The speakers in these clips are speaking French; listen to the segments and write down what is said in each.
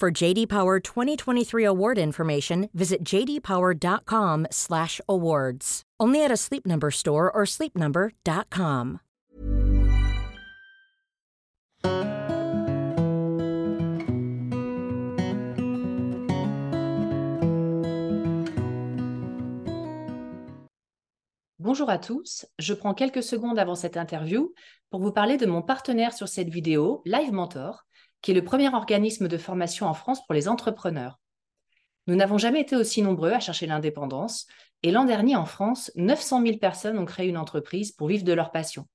For JD Power 2023 award information, visit jdpower.com/awards. Only at a Sleep Number store or sleepnumber.com. Bonjour à tous, je prends quelques secondes avant cette interview pour vous parler de mon partenaire sur cette vidéo, Live Mentor, qui est le premier organisme de formation en France pour les entrepreneurs. Nous n'avons jamais été aussi nombreux à chercher l'indépendance et l'an dernier en France, 900 000 personnes ont créé une entreprise pour vivre de leur passion.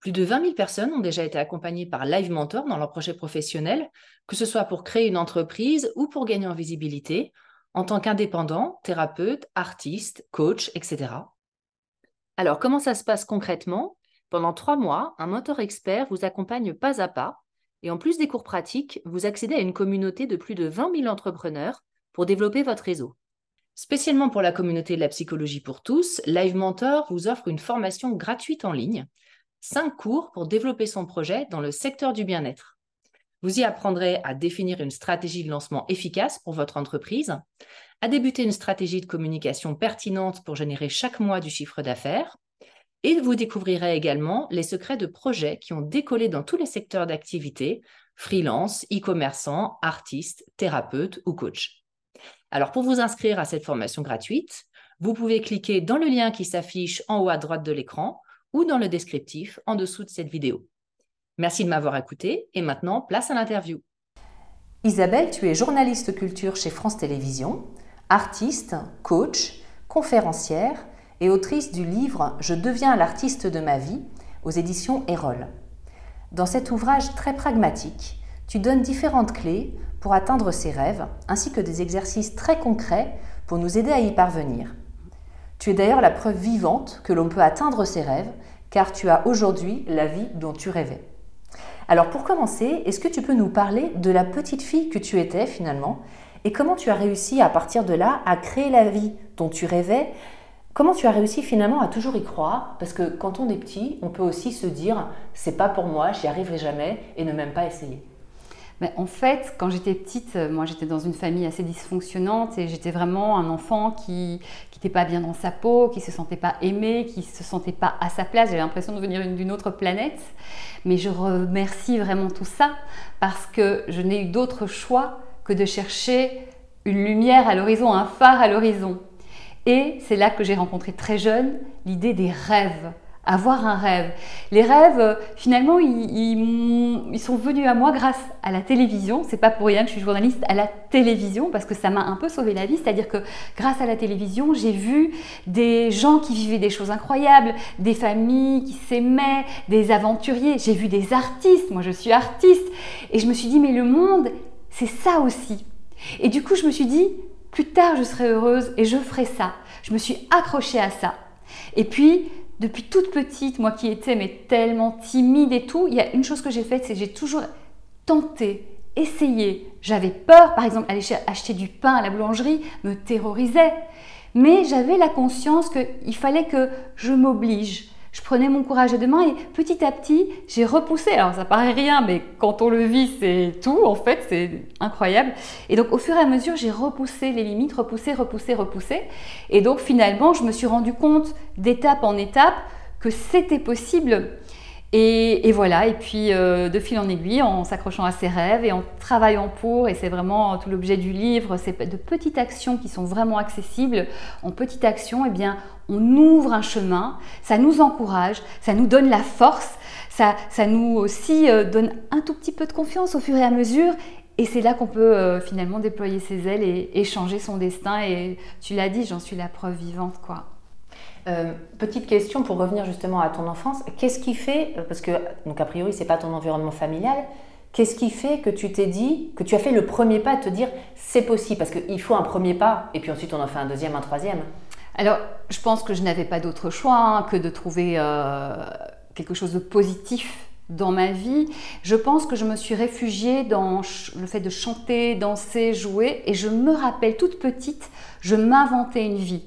Plus de 20 000 personnes ont déjà été accompagnées par Live Mentor dans leur projet professionnel, que ce soit pour créer une entreprise ou pour gagner en visibilité, en tant qu'indépendant, thérapeute, artiste, coach, etc. Alors, comment ça se passe concrètement? Pendant trois mois, un mentor expert vous accompagne pas à pas et en plus des cours pratiques, vous accédez à une communauté de plus de 20 000 entrepreneurs pour développer votre réseau. Spécialement pour la communauté de la psychologie pour tous, Live Mentor vous offre une formation gratuite en ligne, cinq cours pour développer son projet dans le secteur du bien-être. Vous y apprendrez à définir une stratégie de lancement efficace pour votre entreprise, à débuter une stratégie de communication pertinente pour générer chaque mois du chiffre d'affaires, et vous découvrirez également les secrets de projets qui ont décollé dans tous les secteurs d'activité, freelance, e-commerçant, artistes, thérapeutes ou coach. Alors pour vous inscrire à cette formation gratuite, vous pouvez cliquer dans le lien qui s'affiche en haut à droite de l'écran ou dans le descriptif en dessous de cette vidéo. Merci de m'avoir écouté et maintenant place à l'interview. Isabelle, tu es journaliste culture chez France Télévisions, artiste, coach, conférencière et autrice du livre Je deviens l'artiste de ma vie aux éditions Erol. Dans cet ouvrage très pragmatique, tu donnes différentes clés pour atteindre ses rêves ainsi que des exercices très concrets pour nous aider à y parvenir. Tu es d'ailleurs la preuve vivante que l'on peut atteindre ses rêves car tu as aujourd'hui la vie dont tu rêvais. Alors pour commencer, est-ce que tu peux nous parler de la petite fille que tu étais finalement et comment tu as réussi à partir de là à créer la vie dont tu rêvais Comment tu as réussi finalement à toujours y croire? Parce que quand on est petit, on peut aussi se dire c'est pas pour moi, j'y arriverai jamais et ne même pas essayer. Mais en fait, quand j'étais petite, euh, moi j'étais dans une famille assez dysfonctionnante et j'étais vraiment un enfant qui n'était pas bien dans sa peau, qui se sentait pas aimé, qui se sentait pas à sa place. J'avais l'impression de venir d'une autre planète. Mais je remercie vraiment tout ça parce que je n'ai eu d'autre choix que de chercher une lumière à l'horizon, un phare à l'horizon. Et c'est là que j'ai rencontré très jeune l'idée des rêves avoir un rêve. Les rêves, finalement, ils, sont venus à moi grâce à la télévision. C'est pas pour rien que je suis journaliste à la télévision parce que ça m'a un peu sauvé la vie. C'est-à-dire que grâce à la télévision, j'ai vu des gens qui vivaient des choses incroyables, des familles qui s'aimaient, des aventuriers. J'ai vu des artistes. Moi, je suis artiste. Et je me suis dit, mais le monde, c'est ça aussi. Et du coup, je me suis dit, plus tard, je serai heureuse et je ferai ça. Je me suis accrochée à ça. Et puis, depuis toute petite, moi qui étais mais tellement timide et tout, il y a une chose que j'ai faite, c'est j'ai toujours tenté, essayer. J'avais peur, par exemple, aller acheter du pain à la boulangerie me terrorisait. Mais j'avais la conscience qu'il fallait que je m'oblige. Je prenais mon courage à deux mains et petit à petit, j'ai repoussé. Alors ça paraît rien, mais quand on le vit, c'est tout en fait, c'est incroyable. Et donc au fur et à mesure, j'ai repoussé les limites, repoussé, repoussé, repoussé. Et donc finalement, je me suis rendu compte d'étape en étape que c'était possible et, voilà, et puis euh, de fil en aiguille, en s'accrochant à ses rêves et en travaillant pour, et c'est vraiment tout l'objet du livre, c'est de petites actions qui sont vraiment accessibles. En petites actions, eh bien, on ouvre un chemin, ça nous encourage, ça nous donne la force, ça, ça nous aussi euh, donne un tout petit peu de confiance au fur et à mesure. Et c'est là qu'on peut euh, finalement déployer ses ailes et, et changer son destin. Et tu l'as dit, j'en suis la preuve vivante, quoi. Euh, petite question pour revenir justement à ton enfance. Qu'est-ce qui fait, euh, parce que donc a priori c'est pas ton environnement familial, qu'est-ce qui fait que tu t'es dit, que tu as fait le premier pas à te dire c'est possible? Parce qu'il faut un premier pas et puis ensuite on en fait un deuxième, un troisième. Alors je pense que je n'avais pas d'autre choix hein, que de trouver euh, quelque chose de positif dans ma vie. Je pense que je me suis réfugiée dans le fait de chanter, danser, jouer et je me rappelle toute petite, je m'inventais une vie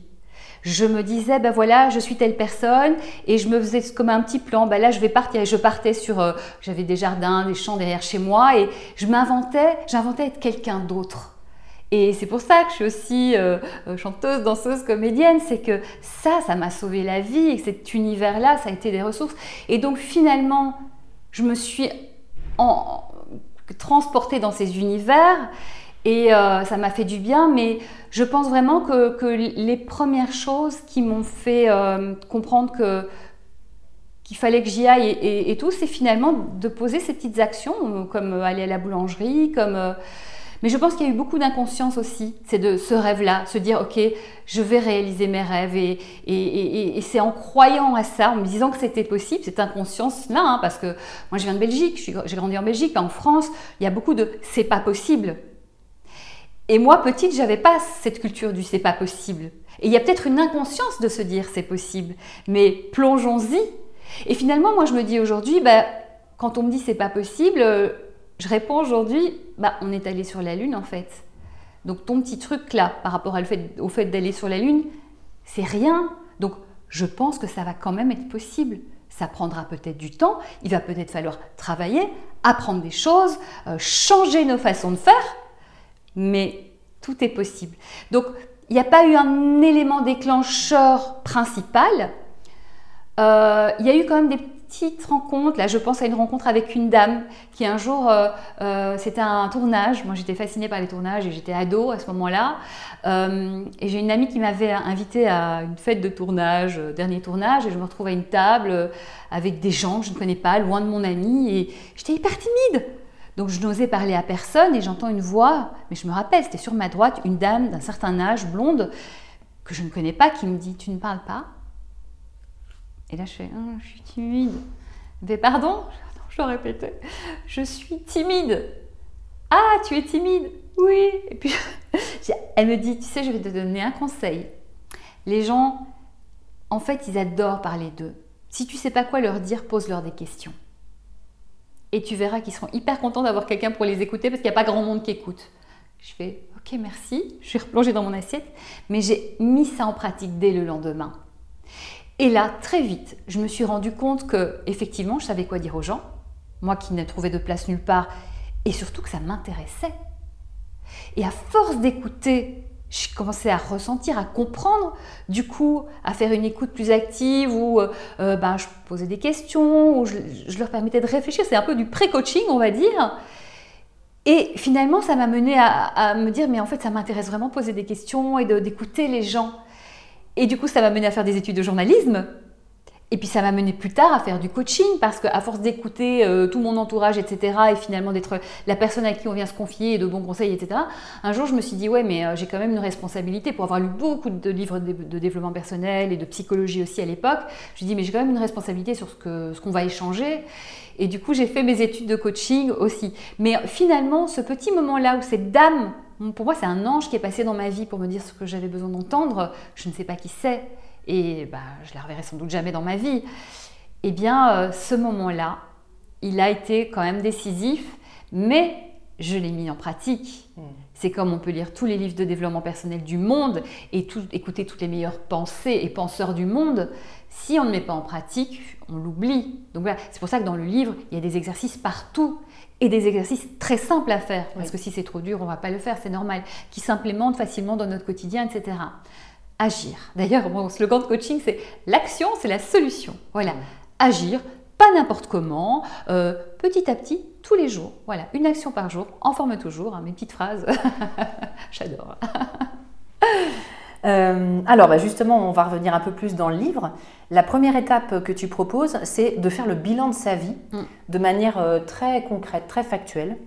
je me disais, ben voilà, je suis telle personne, et je me faisais comme un petit plan, ben là je vais partir, et je partais sur, euh, j'avais des jardins, des champs derrière chez moi, et je m'inventais, j'inventais être quelqu'un d'autre. Et c'est pour ça que je suis aussi euh, euh, chanteuse, danseuse, comédienne, c'est que ça, ça m'a sauvé la vie, et cet univers-là, ça a été des ressources. Et donc finalement, je me suis transportée dans ces univers, et ça m'a fait du bien, mais je pense vraiment que, les premières choses qui m'ont fait euh, comprendre que qu'il fallait que j'y aille et, tout, c'est finalement de poser ces petites actions, comme aller à la boulangerie, comme... mais je pense qu'il y a eu beaucoup d'inconscience aussi, c'est de ce rêve-là, se dire, ok, je vais réaliser mes rêves, et, et c'est en croyant à ça, en me disant que c'était possible, cette inconscience-là, hein, parce que moi je viens de Belgique, j'ai grandi en Belgique, en France, il y a beaucoup de c'est pas possible. Et moi, petite, j'avais pas cette culture du c'est pas possible. Et il y a peut-être une inconscience de se dire c'est possible, mais plongeons-y. Et finalement, moi, je me dis aujourd'hui, bah, quand on me dit c'est pas possible, je réponds aujourd'hui, bah, on est allé sur la Lune en fait. Donc ton petit truc là, par rapport au fait d'aller sur la Lune, c'est rien. Donc je pense que ça va quand même être possible. Ça prendra peut-être du temps, il va peut-être falloir travailler, apprendre des choses, euh, changer nos façons de faire, mais tout est possible. Donc, il n'y a pas eu un élément déclencheur principal. Euh, il y a eu quand même des petites rencontres. Là, je pense à une rencontre avec une dame qui un jour, euh, euh, c'était un tournage. Moi, j'étais fascinée par les tournages et j'étais ado à ce moment-là. et j'ai une amie qui m'avait invitée à une fête de tournage, dernier tournage, et je me retrouve à une table avec des gens que je ne connais pas, loin de mon amie, et j'étais hyper timide. Donc je n'osais parler à personne et j'entends une voix, mais je me rappelle, c'était sur ma droite, une dame d'un certain âge, blonde, que je ne connais pas, qui me dit Tu ne parles pas? Et là je fais oh, Je suis timide. Mais pardon? Je répétais Je suis timide. Ah, tu es timide Oui. Et puis elle me dit Tu sais, je vais te donner un conseil. Les gens, en fait, ils adorent parler d'eux. Si tu sais pas quoi leur dire, pose-leur des questions et tu verras qu'ils seront hyper contents d'avoir quelqu'un pour les écouter parce qu'il n'y a pas grand monde qui écoute. Je fais ok merci, je suis replongée dans mon assiette, mais j'ai mis ça en pratique dès le lendemain. Et là, très vite, je me suis rendu compte que effectivement, je savais quoi dire aux gens, moi qui n'ai trouvé de place nulle part, et surtout que ça m'intéressait. Et à force d'écouter je commençais à ressentir, à comprendre, du coup, à faire une écoute plus active où euh, euh, ben, je posais des questions, où je, leur permettais de réfléchir. C'est un peu du pré-coaching, on va dire. Et finalement, ça m'a mené à, me dire, mais en fait, ça m'intéresse vraiment poser des questions et d'écouter les gens. Et du coup, ça m'a mené à faire des études de journalisme. Et puis ça m'a mené plus tard à faire du coaching parce qu'à force d'écouter euh, tout mon entourage, etc., et finalement d'être la personne à qui on vient se confier et de bons conseils, etc., un jour je me suis dit, ouais, mais euh, j'ai quand même une responsabilité pour avoir lu beaucoup de livres de, développement personnel et de psychologie aussi à l'époque. Je me suis dit, mais j'ai quand même une responsabilité sur ce qu'on ce qu'on va échanger. Et du coup, j'ai fait mes études de coaching aussi. Mais finalement, ce petit moment-là où cette dame, pour moi, c'est un ange qui est passé dans ma vie pour me dire ce que j'avais besoin d'entendre, je ne sais pas qui c'est et bah, je la reverrai sans doute jamais dans ma vie, eh bien, euh, ce moment-là, il a été quand même décisif, mais je l'ai mis en pratique. Hmm. C'est comme on peut lire tous les livres de développement personnel du monde et écouter toutes les meilleures pensées et penseurs du monde. Si on ne met pas en pratique, on l'oublie. Donc voilà, c'est pour ça que dans le livre, il y a des exercices partout et des exercices très simples à faire. Parce que si c'est trop dur, on ne va pas le faire, c'est normal. Qui s'implémentent facilement dans notre quotidien, etc. Agir. D'ailleurs, mon slogan de coaching, c'est l'action, c'est la solution. Voilà, agir, pas n'importe comment, euh, petit à petit, tous les jours. Voilà, une action par jour, en forme toujours, hein, mes petites phrases. J'adore. Euh, alors bah, justement, on va revenir un peu plus dans le livre. La première étape que tu proposes, c'est de faire le bilan de sa vie mm. de manière euh, très concrète, très factuelle,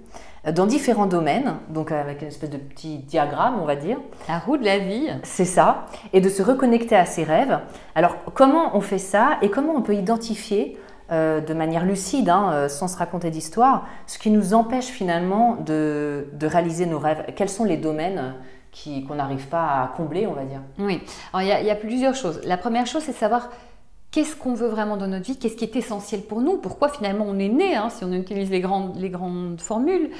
dans différents domaines, donc avec une espèce de petit diagramme, on va dire. La roue de la vie. C'est ça, et de se reconnecter à ses rêves. Alors comment on fait ça et comment on peut identifier euh, de manière lucide, hein, euh, sans se raconter d'histoire, ce qui nous empêche finalement de, réaliser nos rêves? Quels sont les domaines qu'on n'arrive pas à combler, on va dire? Oui, il y, a plusieurs choses. La première chose, c'est de savoir qu'est-ce qu'on veut vraiment dans notre vie, qu'est-ce qui est essentiel pour nous, pourquoi finalement on est né, hein, si on utilise les grandes, les grandes formules?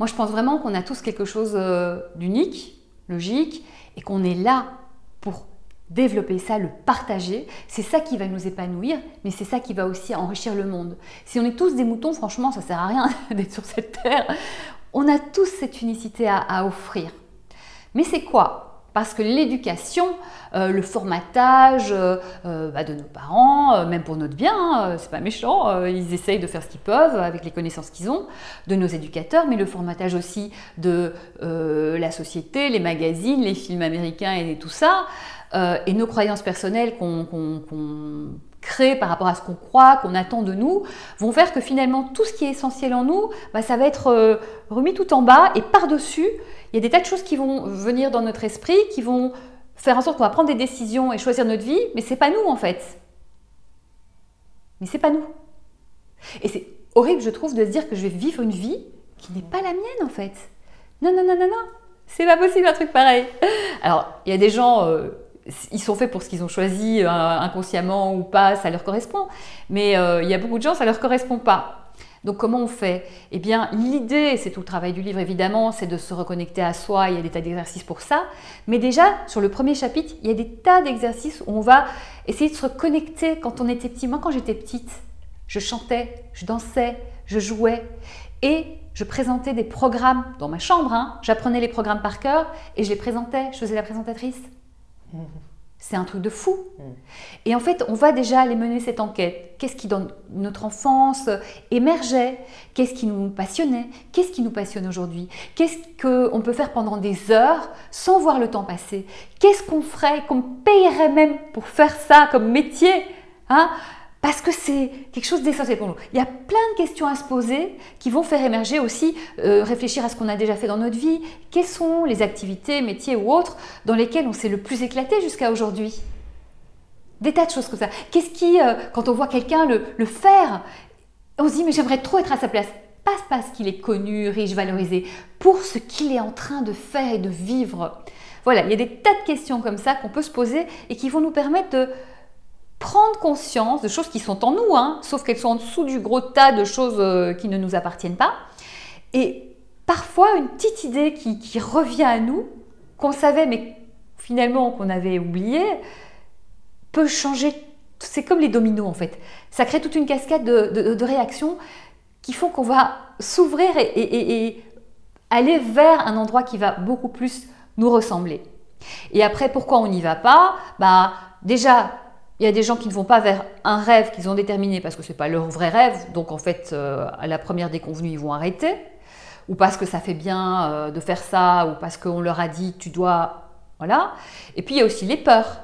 Moi, je pense vraiment qu'on a tous quelque chose euh, d'unique, logique, et qu'on est là pour développer ça, le partager, c'est ça qui va nous épanouir, mais c'est ça qui va aussi enrichir le monde. Si on est tous des moutons, franchement, ça sert à rien d'être sur cette terre. On a tous cette unicité à, offrir. Mais c'est quoi? Parce que l'éducation, euh, le formatage euh, euh, bah, de nos parents, même pour notre bien, hein, c'est pas méchant, ils essayent de faire ce qu'ils peuvent avec les connaissances qu'ils ont, de nos éducateurs, mais le formatage aussi de la société, les magazines, les films américains et tout ça, et nos croyances personnelles qu'on crée par rapport à ce qu'on croit, qu'on attend de nous, vont faire que finalement tout ce qui est essentiel en nous, bah, ça va être euh, remis tout en bas et par-dessus, il y a des tas de choses qui vont venir dans notre esprit, qui vont faire en sorte qu'on va prendre des décisions et choisir notre vie, mais c'est pas nous en fait. Mais c'est pas nous. Et c'est horrible, je trouve, de se dire que je vais vivre une vie qui n'est pas la mienne en fait. Non, non, non, non, non. C'est pas possible un truc pareil. Alors, il y a des gens, euh, ils sont faits pour ce qu'ils ont choisi, euh, inconsciemment ou pas, ça leur correspond. Mais euh, il y a beaucoup de gens, ça leur correspond pas. Donc comment on fait? Eh bien, l'idée, c'est tout le travail du livre évidemment, c'est de se reconnecter à soi, il y a des tas d'exercices pour ça. Mais déjà, sur le premier chapitre, il y a des tas d'exercices où on va essayer de se reconnecter quand on était petit. Moi, quand j'étais petite, je chantais, je dansais, je jouais. Et je présentais des programmes dans ma chambre. Hein. J'apprenais les programmes par cœur et je les présentais. Je faisais la présentatrice. C'est un truc de fou. Mm. Et en fait, on va déjà aller mener cette enquête. Qu'est-ce qui, dans notre enfance, émergeait? Qu'est-ce qui nous passionnait? Qu'est-ce qui nous passionne aujourd'hui? Qu'est-ce qu'on peut faire pendant des heures sans voir le temps passer? Qu'est-ce qu'on ferait, qu'on payerait même pour faire ça comme métier hein? Parce que c'est quelque chose d'essentiel pour nous. Il y a plein de questions à se poser qui vont faire émerger aussi, euh, réfléchir à ce qu'on a déjà fait dans notre vie. Quelles sont les activités, métiers ou autres dans lesquels on s'est le plus éclaté jusqu'à aujourd'hui? Des tas de choses comme ça. Qu'est-ce qui, euh, quand on voit quelqu'un le, le, faire, on se dit mais j'aimerais trop être à sa place. Pas parce qu'il est connu, riche, valorisé, pour ce qu'il est en train de faire et de vivre. Voilà, il y a des tas de questions comme ça qu'on peut se poser et qui vont nous permettre de prendre conscience de choses qui sont en nous, hein, sauf qu'elles sont en dessous du gros tas de choses euh, qui ne nous appartiennent pas. Et parfois, une petite idée qui, revient à nous, qu'on savait, mais finalement qu'on avait oublié, peut changer. C'est comme les dominos en fait. Ça crée toute une cascade de, réactions qui font qu'on va s'ouvrir et, et aller vers un endroit qui va beaucoup plus nous ressembler. Et après, pourquoi on n'y va pas? Bah, déjà, il y a des gens qui ne vont pas vers un rêve qu'ils ont déterminé parce que ce n'est pas leur vrai rêve, donc en fait, euh, à la première déconvenue, ils vont arrêter, ou parce que ça fait bien euh, de faire ça, ou parce qu'on leur a dit tu dois. Voilà. Et puis il y a aussi les peurs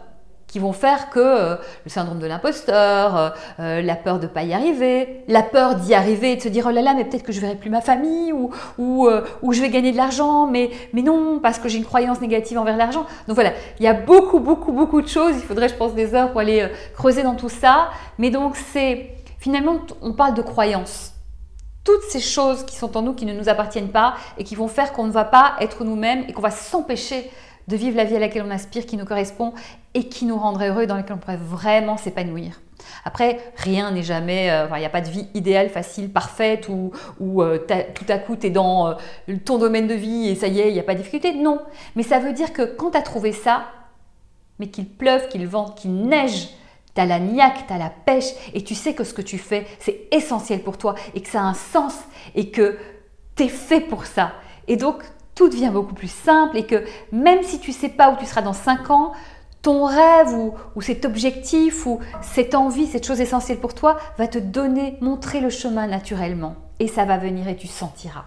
qui vont faire que euh, le syndrome de l'imposteur, euh, euh, la peur de ne pas y arriver, la peur d'y arriver et de se dire oh là là, mais peut-être que je verrai plus ma famille ou, ou, je vais gagner de l'argent, mais, mais non, parce que j'ai une croyance négative envers l'argent. Donc voilà, il y a beaucoup, beaucoup, beaucoup de choses. Il faudrait, je pense, des heures pour aller creuser dans tout ça. Mais donc, c'est finalement, on parle de croyances toutes ces choses qui sont en nous qui ne nous appartiennent pas et qui vont faire qu'on ne va pas être nous-mêmes et qu'on va s'empêcher de vivre la vie à laquelle on aspire, qui nous correspond et qui nous rendrait heureux, dans laquelle on pourrait vraiment s'épanouir. Après, rien n'est jamais, euh, il n'y a pas de vie idéale, facile, parfaite, où euh, tout à coup tu es dans euh, ton domaine de vie et ça y est, il n'y a pas de difficulté. Non, mais ça veut dire que quand tu as trouvé ça, mais qu'il pleuve, qu'il vente, qu'il neige, tu as la niaque, tu as la pêche et tu sais que ce que tu fais, c'est essentiel pour toi et que ça a un sens et que tu es fait pour ça. Et donc, tout devient beaucoup plus simple et que même si tu ne sais pas où tu seras dans 5 ans, ton rêve ou, cet objectif ou cette envie, cette chose essentielle pour toi va te donner, montrer le chemin naturellement. Et ça va venir et tu sentiras.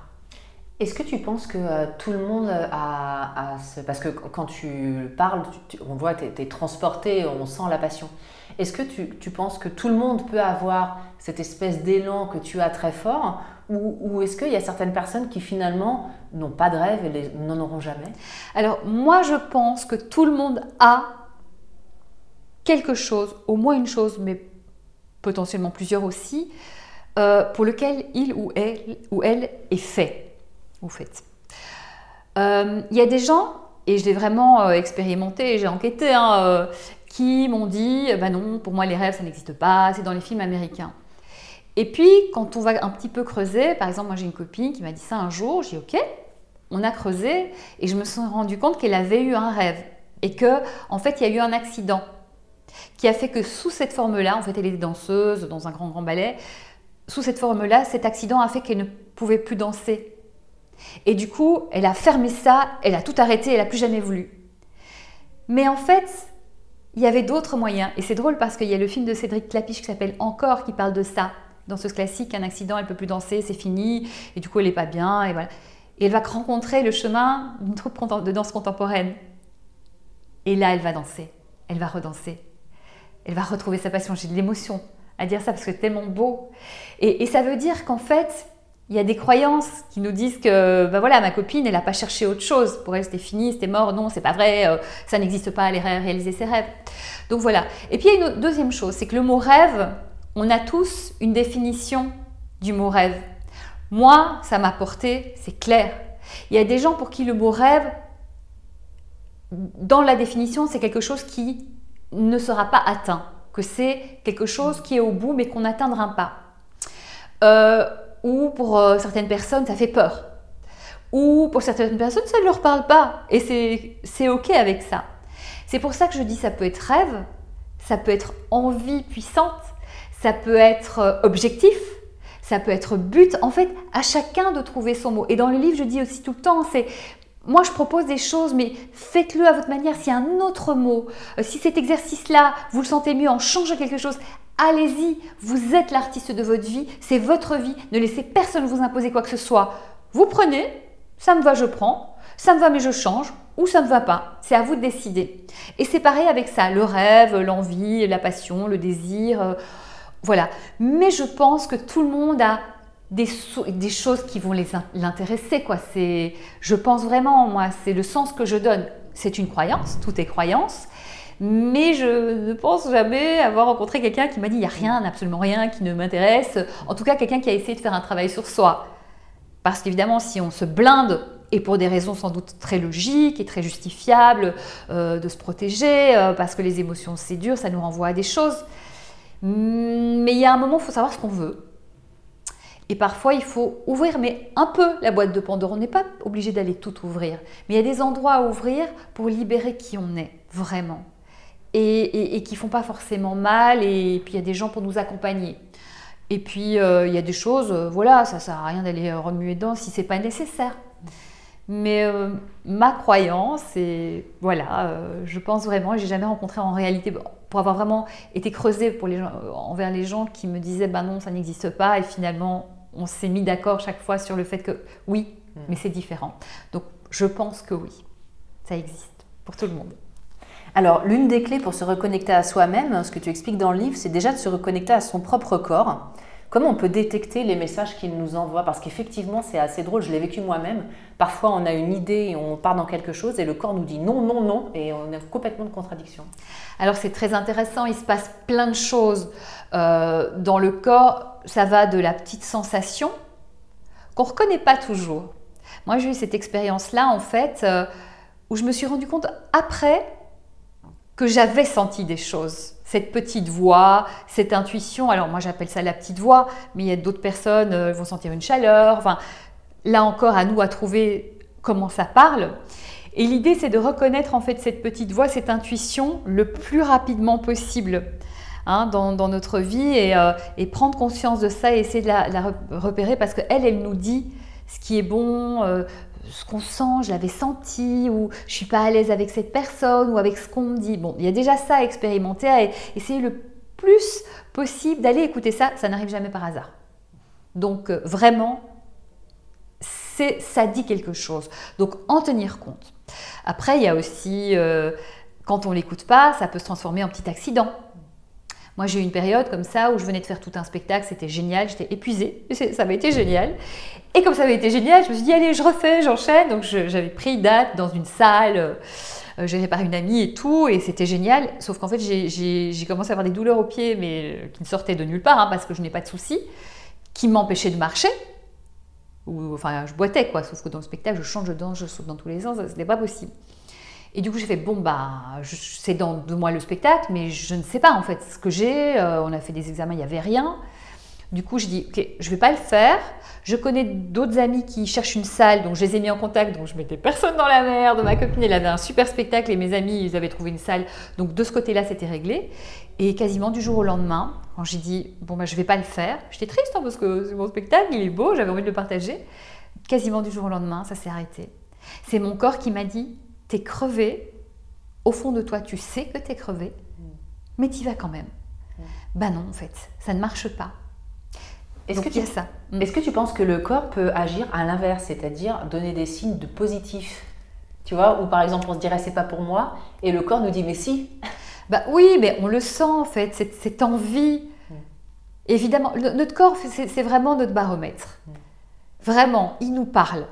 Est-ce que tu penses que euh, tout le monde a, ce... Parce que quand tu parles, on voit, tu es, transporté, on sent la passion. Est-ce que tu, penses que tout le monde peut avoir cette espèce d'élan que tu as très fort Ou, est-ce qu'il y a certaines personnes qui finalement n'ont pas de rêve et n'en auront jamais? Alors moi je pense que tout le monde a quelque chose, au moins une chose, mais potentiellement plusieurs aussi, euh, pour lequel il ou elle, ou elle est fait ou fait. Euh, il y a des gens, et je l'ai vraiment euh, expérimenté, j'ai enquêté, hein, qui m'ont dit bah non, pour moi les rêves ça n'existe pas, c'est dans les films américains. Et puis quand on va un petit peu creuser, par exemple moi j'ai une copine qui m'a dit ça un jour, j'ai dit ok, on a creusé et je me suis rendu compte qu'elle avait eu un rêve et que en fait il y a eu un accident qui a fait que sous cette forme-là, en fait elle était danseuse dans un grand grand ballet, sous cette forme-là, cet accident a fait qu'elle ne pouvait plus danser. Et du coup, elle a fermé ça, elle a tout arrêté, elle n'a plus jamais voulu. Mais en fait, il y avait d'autres moyens. Et c'est drôle parce qu'il y a le film de Cédric Clapiche qui s'appelle Encore qui parle de ça. Dans ce classique, un accident, elle peut plus danser, c'est fini. Et du coup, elle n'est pas bien. Et voilà. Et elle va rencontrer le chemin d'une troupe de danse contemporaine. Et là, elle va danser. Elle va redanser elle va retrouver sa passion. J'ai de l'émotion à dire ça parce que c'est tellement beau. Et, ça veut dire qu'en fait, il y a des croyances qui nous disent que, ben voilà, ma copine, elle n'a pas cherché autre chose. Pour elle, c'était fini, c'était mort. Non, c'est pas vrai. Euh, ça n'existe pas. Elle a réaliser ses rêves. Donc voilà. Et puis il y a une deuxième chose, c'est que le mot rêve, on a tous une définition du mot rêve. Moi, ça m'a porté, c'est clair. Il y a des gens pour qui le mot rêve, dans la définition, c'est quelque chose qui ne sera pas atteint, que c'est quelque chose qui est au bout mais qu'on n'atteindra pas. Euh, ou pour euh, certaines personnes, ça fait peur. Ou pour certaines personnes, ça ne leur parle pas. Et c'est OK avec ça. C'est pour ça que je dis ça peut être rêve, ça peut être envie puissante, ça peut être euh, objectif, ça peut être but. En fait, à chacun de trouver son mot. Et dans le livre, je dis aussi tout le temps, c'est moi, je propose des choses, mais faites-le à votre manière. S'il y a un autre mot, euh, si cet exercice-là, vous le sentez mieux, en changeant quelque chose, allez-y. Vous êtes l'artiste de votre vie, c'est votre vie. Ne laissez personne vous imposer quoi que ce soit. Vous prenez, ça me va, je prends. Ça me va, mais je change. Ou ça ne me va pas. C'est à vous de décider. Et c'est pareil avec ça, le rêve, l'envie, la passion, le désir. Voilà. Mais je pense que tout le monde a des, choses qui vont l'intéresser. je pense vraiment, moi, c'est le sens que je donne. C'est une croyance, tout est croyance. Mais je ne pense jamais avoir rencontré quelqu'un qui m'a dit il n'y a rien, absolument rien qui ne m'intéresse. En tout cas, quelqu'un qui a essayé de faire un travail sur soi. Parce qu'évidemment, si on se blinde, et pour des raisons sans doute très logiques et très justifiables, euh, de se protéger, euh, parce que les émotions c'est dur, ça nous renvoie à des choses. Mais il y a un moment, il faut savoir ce qu'on veut. Et parfois, il faut ouvrir, mais un peu la boîte de Pandore. On n'est pas obligé d'aller tout ouvrir. Mais il y a des endroits à ouvrir pour libérer qui on est, vraiment. Et, qui ne font pas forcément mal. Et puis, il y a des gens pour nous accompagner. Et puis, euh, il y a des choses, euh, voilà, ça sert à rien d'aller euh, remuer dedans si ce n'est pas nécessaire. Mais ma croyance, et voilà, je pense vraiment, j'ai jamais rencontré en réalité, pour avoir vraiment été creusé pour les gens, envers les gens qui me disaient, ben non, ça n'existe pas, et finalement, on s'est mis d'accord chaque fois sur le fait que oui, hmm. mais c'est différent. Donc je pense que oui, ça existe pour tout le monde. Alors, l'une des clés pour se reconnecter à soi-même, ce que tu expliques dans le livre, c'est déjà de se reconnecter à son propre corps. Comment on peut détecter les messages qu'il nous envoie? Parce qu'effectivement, c'est assez drôle, je l'ai vécu moi-même. Parfois, on a une idée et on part dans quelque chose et le corps nous dit non, non, non, et on est complètement de contradiction. Alors, c'est très intéressant, il se passe plein de choses euh, dans le corps. Ça va de la petite sensation qu'on ne reconnaît pas toujours. Moi, j'ai eu cette expérience-là, en fait, euh, où je me suis rendu compte après que j'avais senti des choses. Cette petite voix, cette intuition. Alors moi j'appelle ça la petite voix, mais il y a d'autres personnes euh, vont sentir une chaleur. Enfin, là encore à nous à trouver comment ça parle. Et l'idée c'est de reconnaître en fait cette petite voix, cette intuition le plus rapidement possible. Hein, dans, notre vie euh, et, prendre conscience de ça et essayer de la, repérer parce qu'elle, elle nous dit ce qui est bon, euh, ce qu'on sent, je l'avais senti, ou je suis pas à l'aise avec cette personne, ou avec ce qu'on me dit. Bon, il y a déjà ça à expérimenter, à essayer le plus possible d'aller écouter ça. Ça n'arrive jamais par hasard. Donc euh, vraiment, ça dit quelque chose. Donc en tenir compte. Après, il y a aussi, quand on l'écoute pas, ça peut se transformer en petit accident. Moi, j'ai eu une période comme ça où je venais de faire tout un spectacle, c'était génial, j'étais épuisée, ça avait été génial. Et comme ça avait été génial, je me suis dit, allez, je refais, j'enchaîne. Donc, j'avais pris date dans une salle euh, gérée par une amie et tout, et c'était génial. Sauf qu'en fait, j'ai commencé à avoir des douleurs aux pieds, mais euh, qui ne sortaient de nulle part, hein, parce que je n'ai pas de soucis, qui m'empêchaient de marcher. Ou, enfin, je boitais, quoi. Sauf que dans le spectacle, je change de danse, je saute dans tous les sens, ce n'était pas possible. Et du coup, j'ai fait bon, bah, c'est dans deux mois le spectacle, mais je ne sais pas en fait ce que j'ai. Euh, on a fait des examens, il n'y avait rien. Du coup, je dis, ok, je ne vais pas le faire. Je connais d'autres amis qui cherchent une salle, donc je les ai mis en contact, donc je mettais personne dans la merde. Ma copine, elle avait un super spectacle et mes amis, ils avaient trouvé une salle. Donc de ce côté-là, c'était réglé. Et quasiment du jour au lendemain, quand j'ai dit, bon, bah, je vais pas le faire, j'étais triste hein, parce que c'est mon spectacle, il est beau, j'avais envie de le partager. Quasiment du jour au lendemain, ça s'est arrêté. C'est mon corps qui m'a dit, t'es crevé, au fond de toi, tu sais que t'es crevé, mais t'y vas quand même. Ben non, en fait, ça ne marche pas. Est-ce que, tu, ça. Mm. est-ce que tu penses que le corps peut agir à l'inverse, c'est-à-dire donner des signes de positif? Tu vois, ou par exemple, on se dirait c'est pas pour moi, et le corps nous dit mais si. Bah oui, mais on le sent en fait, cette, envie. Mm. Évidemment, notre corps, c'est, vraiment notre baromètre. Mm. Vraiment, il nous parle.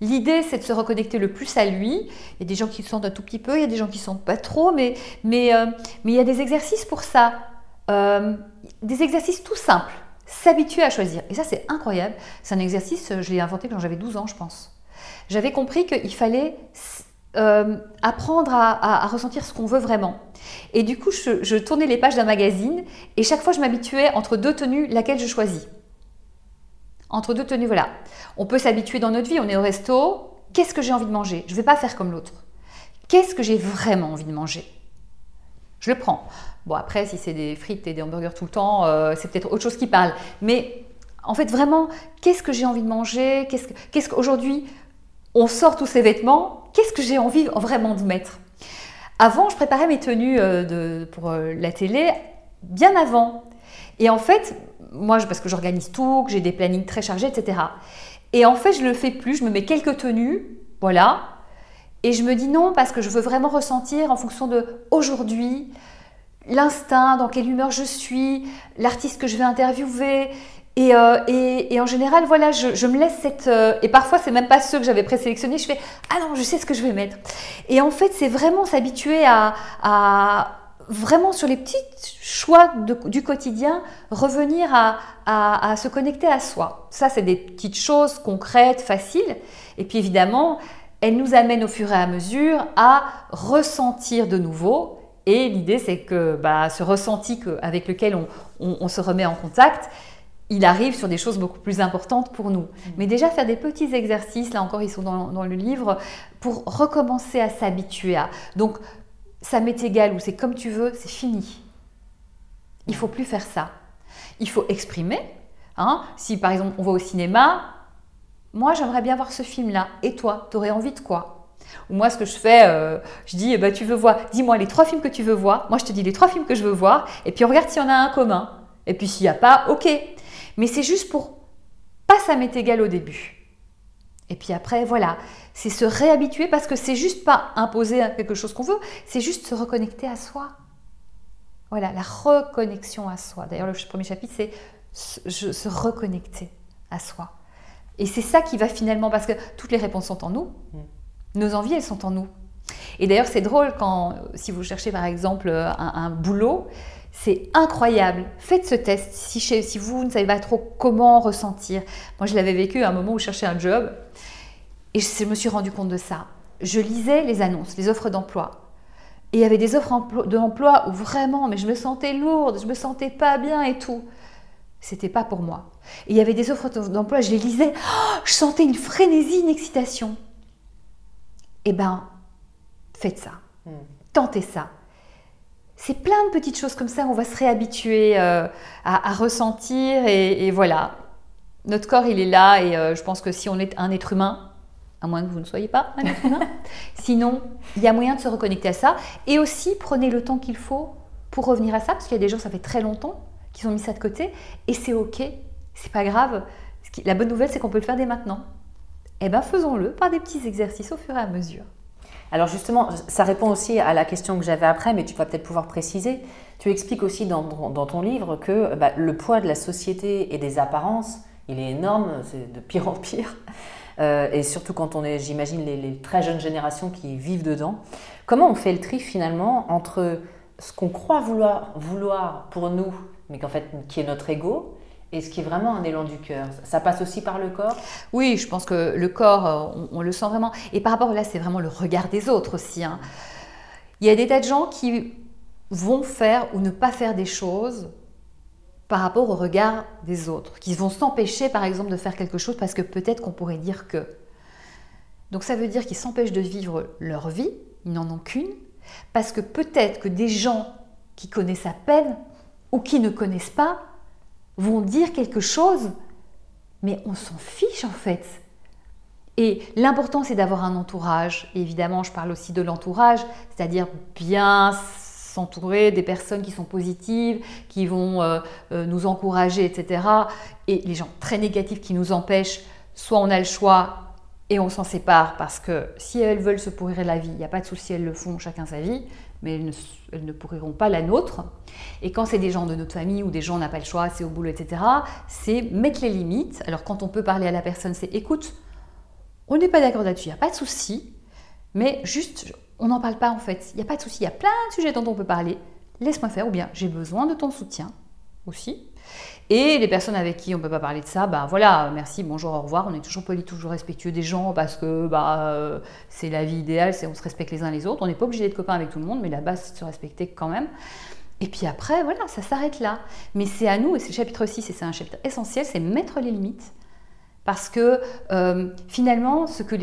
L'idée, c'est de se reconnecter le plus à lui. Il y a des gens qui le sentent un tout petit peu, il y a des gens qui ne sentent pas trop, mais, mais, euh, mais il y a des exercices pour ça. Euh, des exercices tout simples. S'habituer à choisir. Et ça, c'est incroyable. C'est un exercice, je l'ai inventé quand j'avais 12 ans, je pense. J'avais compris qu'il fallait euh, apprendre à, ressentir ce qu'on veut vraiment. Et du coup, je, je tournais les pages d'un magazine et chaque fois, je m'habituais entre deux tenues, laquelle je choisis. Entre deux tenues, voilà. On peut s'habituer dans notre vie, on est au resto, qu'est-ce que j'ai envie de manger? Je ne vais pas faire comme l'autre. Qu'est-ce que j'ai vraiment envie de manger? Je le prends. Bon, après, si c'est des frites et des hamburgers tout le temps, euh, c'est peut-être autre chose qui parle. Mais en fait, vraiment, qu'est-ce que j'ai envie de manger? Qu'est-ce qu'aujourd'hui, on sort tous ces vêtements? Qu'est-ce que j'ai envie vraiment de mettre? Avant, je préparais mes tenues euh, pour euh, la télé bien avant. Et en fait, moi, parce que j'organise tout, que j'ai des plannings très chargés, etc. Et en fait, je ne le fais plus. Je me mets quelques tenues, voilà. Et je me dis non, parce que je veux vraiment ressentir en fonction de aujourd'hui, l'instinct, dans quelle humeur je suis, l'artiste que je vais interviewer. Et, euh, en général, voilà, je, me laisse cette... Euh, et parfois, c'est même pas ceux que j'avais présélectionnés. Je fais, ah non, je sais ce que je vais mettre. Et en fait, c'est vraiment s'habituer à vraiment sur les petits choix du quotidien, revenir à, se connecter à soi. Ça, c'est des petites choses concrètes, faciles. Et puis évidemment, elles nous amènent au fur et à mesure à ressentir de nouveau. Et l'idée, c'est que bah, ce ressenti avec lequel on, se remet en contact, il arrive sur des choses beaucoup plus importantes pour nous. Mmh. Mais déjà faire des petits exercices, là encore ils sont dans, dans le livre, pour recommencer à s'habituer à. Donc ça m'est égal ou c'est comme tu veux, c'est fini. Il faut plus faire ça. Il faut exprimer. Hein. Si par exemple on va au cinéma, moi j'aimerais bien voir ce film-là. Et toi, tu aurais envie de quoi? Ou moi ce que je fais, euh, je dis, bah, tu veux voir, dis-moi les trois films que tu veux voir. Moi je te dis les trois films que je veux voir. Et puis on regarde s'il y en a un commun. Et puis s'il n'y a pas, ok. Mais c'est juste pour pas ça m'est égal au début. Et puis après, voilà, c'est se réhabituer parce que c'est juste pas imposer quelque chose qu'on veut, c'est juste se reconnecter à soi. Voilà, la reconnexion à soi. D'ailleurs, le premier chapitre, c'est se, reconnecter à soi. Et c'est ça qui va finalement, parce que toutes les réponses sont en nous, mm. nos envies, elles sont en nous. Et d'ailleurs, c'est drôle quand, si vous cherchez par exemple un, boulot, c'est incroyable. Faites ce test si, si, vous ne savez pas trop comment ressentir. Moi, je l'avais vécu à un moment où je cherchais un job et je me suis rendu compte de ça. Je lisais les annonces, les offres d'emploi. Et il y avait des offres d'emploi où vraiment, mais je me sentais lourde, je me sentais pas bien et tout. C'était pas pour moi. Et il y avait des offres d'emploi, je les lisais, oh, je sentais une frénésie, une excitation. Eh ben, faites ça. Hmm. Tentez ça. C'est plein de petites choses comme ça, on va se réhabituer euh, à, ressentir et, voilà. Notre corps, il est là et euh, je pense que si on est un être humain, à moins que vous ne soyez pas un sinon, il y a moyen de se reconnecter à ça. Et aussi, prenez le temps qu'il faut pour revenir à ça, parce qu'il y a des gens, ça fait très longtemps qu'ils ont mis ça de côté, et c'est ok, c'est pas grave. La bonne nouvelle, c'est qu'on peut le faire dès maintenant. Eh bien, faisons-le par des petits exercices au fur et à mesure. Alors justement, ça répond aussi à la question que j'avais après, mais tu vas peut-être pouvoir préciser. Tu expliques aussi dans, ton livre que bah, le poids de la société et des apparences, il est énorme, c'est de pire en pire. Euh, et surtout quand on est, j'imagine, les, très jeunes générations qui vivent dedans. Comment on fait le tri finalement entre ce qu'on croit vouloir, pour nous, mais qu'en fait, qui est notre ego, et ce qui est vraiment un élan du cœur? Ça passe aussi par le corps? Oui, je pense que le corps, euh, on, le sent vraiment. Et par rapport là, c'est vraiment le regard des autres aussi. Hein. Il y a des tas de gens qui vont faire ou ne pas faire des choses par rapport au regard des autres, qui vont s'empêcher par exemple de faire quelque chose parce que peut-être qu'on pourrait dire que. Donc ça veut dire qu'ils s'empêchent de vivre leur vie, ils n'en ont qu'une, parce que peut-être que des gens qui connaissent à peine ou qui ne connaissent pas vont dire quelque chose, mais on s'en fiche en fait. Et l'important, c'est d'avoir un entourage. évidemment, je parle aussi de l'entourage, c'est-à-dire bien s'entourer des personnes qui sont positives, qui vont euh, euh, nous encourager, etc. Et les gens très négatifs qui nous empêchent, soit on a le choix et on s'en sépare parce que si elles veulent se pourrir la vie, il n'y a pas de souci, elles le font, chacun sa vie mais elles ne, pourriront pas la nôtre. Et quand c'est des gens de notre famille ou des gens, on n'a pas le choix, c'est au boulot, etc., c'est mettre les limites. Alors quand on peut parler à la personne, c'est écoute, on n'est pas d'accord là-dessus, il n'y a pas de souci, mais juste, on n'en parle pas en fait. Il n'y a pas de souci, il y a plein de sujets dont on peut parler. Laisse-moi faire, ou bien j'ai besoin de ton soutien aussi. Et les personnes avec qui on ne peut pas parler de ça, ben voilà, merci, bonjour, au revoir. On est toujours poli, toujours respectueux des gens parce que bah, euh, c'est la vie idéale, c'est on se respecte les uns les autres. On n'est pas obligé d'être copain avec tout le monde, mais la base c'est de se respecter quand même. Et puis après, voilà, ça s'arrête là. Mais c'est à nous, et c'est le chapitre 6, et c'est un chapitre essentiel, c'est mettre les limites. Parce que euh, finalement, ce que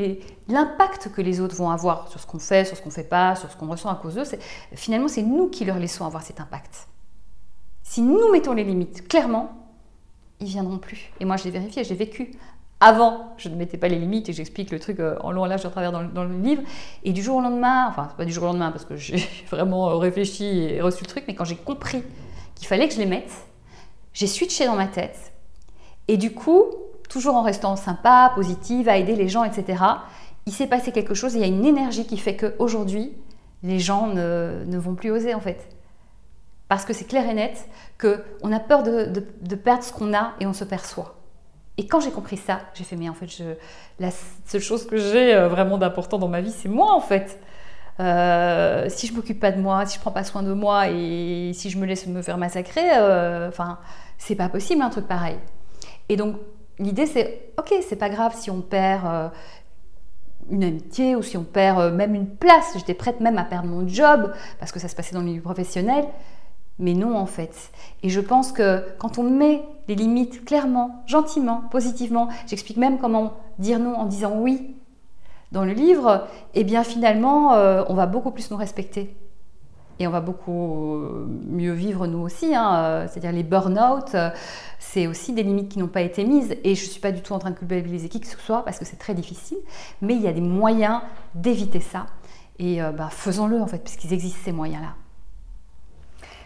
l'impact que les autres vont avoir sur ce qu'on fait, sur ce qu'on ne fait pas, sur ce qu'on ressent à cause d'eux, finalement, c'est nous qui leur laissons avoir cet impact. Si nous mettons les limites clairement, ils viendront plus. Et moi, je l'ai vérifié, j'ai vécu. Avant, je ne mettais pas les limites et j'explique le truc euh, en long, en large, en travers dans, le livre. Et du jour au lendemain, enfin, pas du jour au lendemain parce que j'ai vraiment euh, réfléchi et reçu le truc, mais quand j'ai compris qu'il fallait que je les mette, j'ai switché dans ma tête. Et du coup, toujours en restant sympa, positive, à aider les gens, etc., il s'est passé quelque chose. Il y a une énergie qui fait qu'aujourd'hui, les gens ne, vont plus oser en fait. Parce que c'est clair et net qu'on a peur de, perdre ce qu'on a et on se perçoit. Et quand j'ai compris ça, j'ai fait, mais en fait, la seule chose que j'ai euh, vraiment d'important dans ma vie, c'est moi en fait. Euh, si je m'occupe pas de moi, si je prends pas soin de moi et si je me laisse me faire massacrer, euh, enfin, c'est pas possible un truc pareil. Et donc, l'idée c'est, ok, c'est pas grave si on perd une amitié ou si on perd même une place. J'étais prête même à perdre mon job parce que ça se passait dans le milieu professionnel mais non en fait. Et je pense que quand on met les limites clairement, gentiment, positivement, j'explique même comment dire non en disant oui dans le livre, eh bien finalement, euh, on va beaucoup plus nous respecter. Et on va beaucoup euh, mieux vivre nous aussi. Hein. Euh, c'est-à-dire les burn-out, c'est aussi des limites qui n'ont pas été mises. Et je ne suis pas du tout en train de culpabiliser qui que ce soit parce que c'est très difficile. Mais il y a des moyens d'éviter ça. Et bah, faisons-le en fait, puisqu'ils existent ces moyens-là.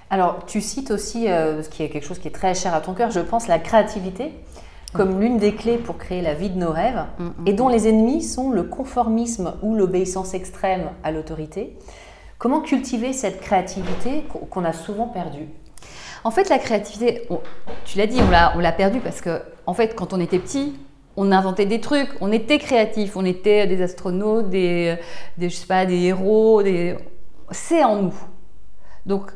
Alors, tu cites aussi, euh, ce qui est quelque chose qui est très cher à ton cœur, je pense, la créativité comme l'une des clés pour créer la vie de nos rêves, mm, mm, et dont mm. les ennemis sont le conformisme ou l'obéissance extrême à l'autorité. Comment cultiver cette créativité qu'on a souvent perdue? En fait, la créativité, tu l'as dit, on l'a perdue parce que, en fait, quand on était petit, on inventait des trucs, on était créatifs, on était des astronautes, des, je sais pas, des héros, des... c'est en nous. Donc,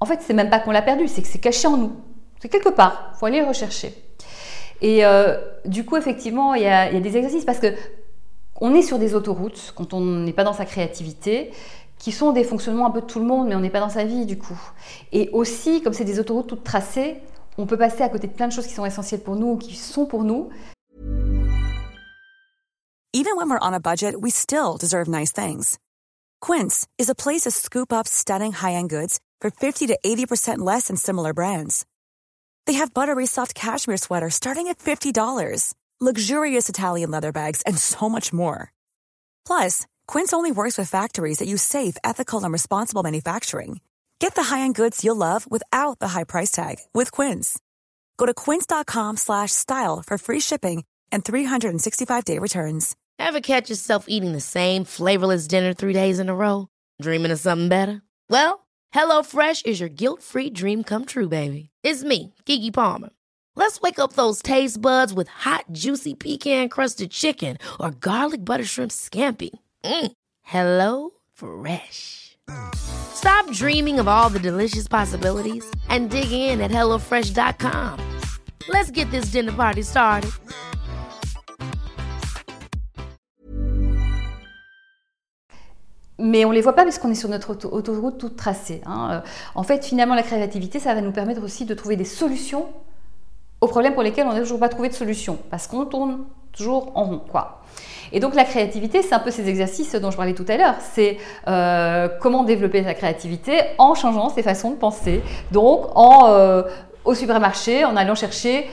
en fait, c'est même pas qu'on l'a perdu, c'est que c'est caché en nous. C'est quelque part, il faut aller le rechercher. Et euh, du coup, effectivement, il y, a, des exercices parce que on est sur des autoroutes quand on n'est pas dans sa créativité qui sont des fonctionnements un peu de tout le monde, mais on n'est pas dans sa vie du coup. Et aussi, comme c'est des autoroutes toutes tracées, on peut passer à côté de plein de choses qui sont essentielles pour nous, qui sont pour nous. Even when we're on a budget, we still deserve nice things. Quince is a place to scoop up stunning high-end goods for 50 to 80% less than similar brands. They have buttery soft cashmere sweaters starting at $50, luxurious Italian leather bags, and so much more. Plus, Quince only works with factories that use safe, ethical, and responsible manufacturing. Get the high-end goods you'll love without the high price tag with Quince. Go to quince.com/style for free shipping and 365-day returns. Ever catch yourself eating the same flavorless dinner three days in a row? Dreaming of something better? Well, HelloFresh is your guilt-free dream come true, baby. It's me, Kiki Palmer. Let's wake up those taste buds with hot, juicy pecan-crusted chicken or garlic butter shrimp scampi. Mm. Hello Fresh. Stop dreaming of all the delicious possibilities and dig in at HelloFresh.com. Let's get this dinner party started. Mais on ne les voit pas parce qu'on est sur notre auto- autoroute toute tracée. hein. Euh, En fait, finalement, la créativité, ça va nous permettre aussi de trouver des solutions aux problèmes pour lesquels on n'a toujours pas trouvé de solution. Parce qu'on tourne toujours en rond, quoi. Et donc la créativité, c'est un peu ces exercices dont je parlais tout à l'heure. C'est euh, comment développer sa créativité en changeant ses façons de penser. Donc en, euh, au supermarché, en allant chercher,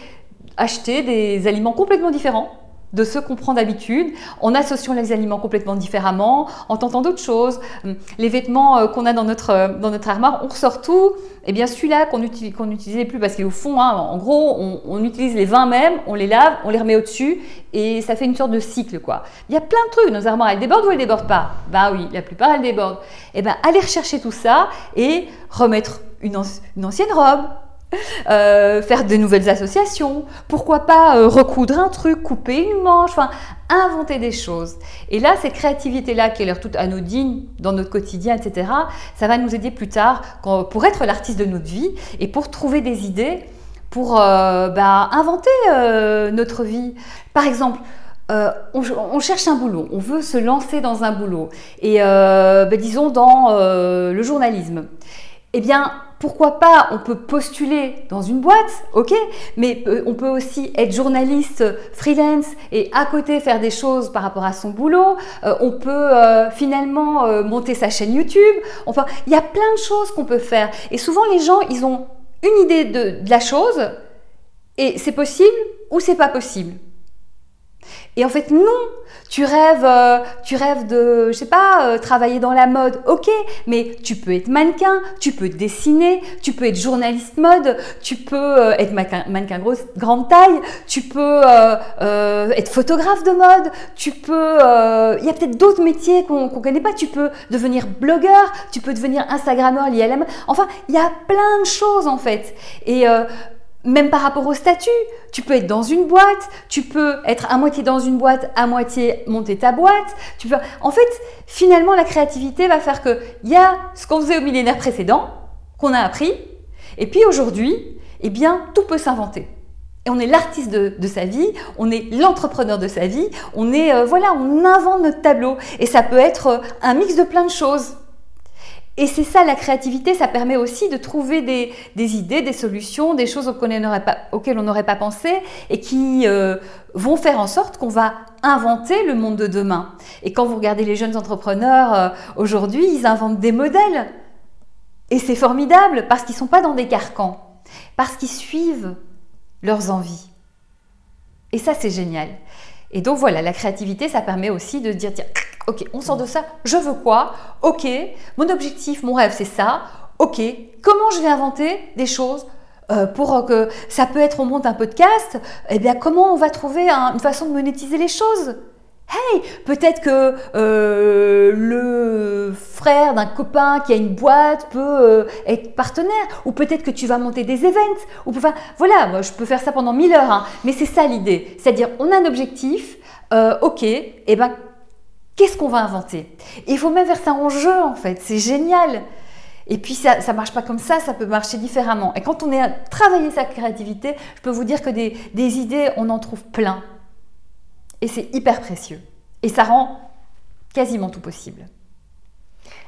acheter des aliments complètement différents de ceux qu'on prend d'habitude, en associant les aliments complètement différemment, en tentant d'autres choses. Hum, Les vêtements euh, qu'on a dans notre, euh, dans notre armoire, on ressort tout. Et bien celui-là qu'on qu'on n'utilisait plus parce qu'au fond, hein, en gros, on, utilise les 20 mêmes, on les lave, on les remet au-dessus et ça fait une sorte de cycle. quoi. Il y a plein de trucs. Nos armoires, elles débordent ou elles débordent pas? Bah oui, la plupart, elles débordent. Et ben aller rechercher tout ça et remettre une, une ancienne robe, euh, faire de nouvelles associations, pourquoi pas euh, recoudre un truc, couper une manche, enfin inventer des choses. Et là, cette créativité-là, qui a l'air toute anodine dans notre quotidien, etc., ça va nous aider plus tard pour être l'artiste de notre vie et pour trouver des idées pour euh, bah, inventer notre vie. Par exemple, on, cherche un boulot, on veut se lancer dans un boulot, et bah, disons dans le journalisme. Eh bien, pourquoi pas, on peut postuler dans une boîte, ok, mais euh, on peut aussi être journaliste freelance et à côté faire des choses par rapport à son boulot. Euh, on peut euh, finalement euh, monter sa chaîne YouTube. Enfin, il y a plein de choses qu'on peut faire. Et souvent, les gens, ils ont une idée de la chose et c'est possible ou c'est pas possible. Et en fait, non. Tu rêves, euh, tu rêves de, je sais pas, euh, travailler dans la mode, ok, mais tu peux être mannequin, tu peux dessiner, tu peux être journaliste mode, tu peux euh, être mannequin, mannequin grosse, grande taille, tu peux être photographe de mode, tu peux, il y a peut-être d'autres métiers qu'on qu'on connaît pas, tu peux devenir blogueur, tu peux devenir instagrammeur lié. Enfin, il y a plein de choses en fait. Et même par rapport au statut, tu peux être dans une boîte, tu peux être à moitié dans une boîte, à moitié monter ta boîte. Tu peux... En fait, finalement, la créativité va faire que il y a ce qu'on faisait au millénaire précédent, qu'on a appris, et puis aujourd'hui, eh bien, tout peut s'inventer. Et on est l'artiste de, sa vie, on est l'entrepreneur de sa vie, on est, euh, voilà, on invente notre tableau. Et ça peut être euh, un mix de plein de choses. Et c'est ça la créativité, ça permet aussi de trouver des, idées, des solutions, des choses auxquelles on n'aurait pas, auxquelles on n'aurait pas pensé et qui euh, vont faire en sorte qu'on va inventer le monde de demain. Et quand vous regardez les jeunes entrepreneurs euh, aujourd'hui, ils inventent des modèles. Et c'est formidable parce qu'ils ne sont pas dans des carcans, parce qu'ils suivent leurs envies. Et ça, c'est génial. Et donc voilà, la créativité, ça permet aussi de dire, tiens, ok, on sort de ça, je veux quoi? Ok, mon objectif, mon rêve, c'est ça. Ok, comment je vais inventer des choses? Euh, pour que ça peut être, on monte un podcast, eh bien comment on va trouver un- une façon de monétiser les choses? Hey, peut-être que euh, le frère d'un copain qui a une boîte peut euh, être partenaire, ou peut-être que tu vas monter des events, ou enfin, voilà, moi je peux faire ça pendant mille heures, hein, mais c'est ça l'idée, c'est-à-dire on a un objectif, euh, ok, et ben qu'est-ce qu'on va inventer? Il faut même faire ça en jeu en fait, c'est génial. Et puis ça ne marche pas comme ça, ça peut marcher différemment. Et quand on est à travailler sa créativité, je peux vous dire que des, des idées, on en trouve plein. Et c'est hyper précieux. Et ça rend quasiment tout possible.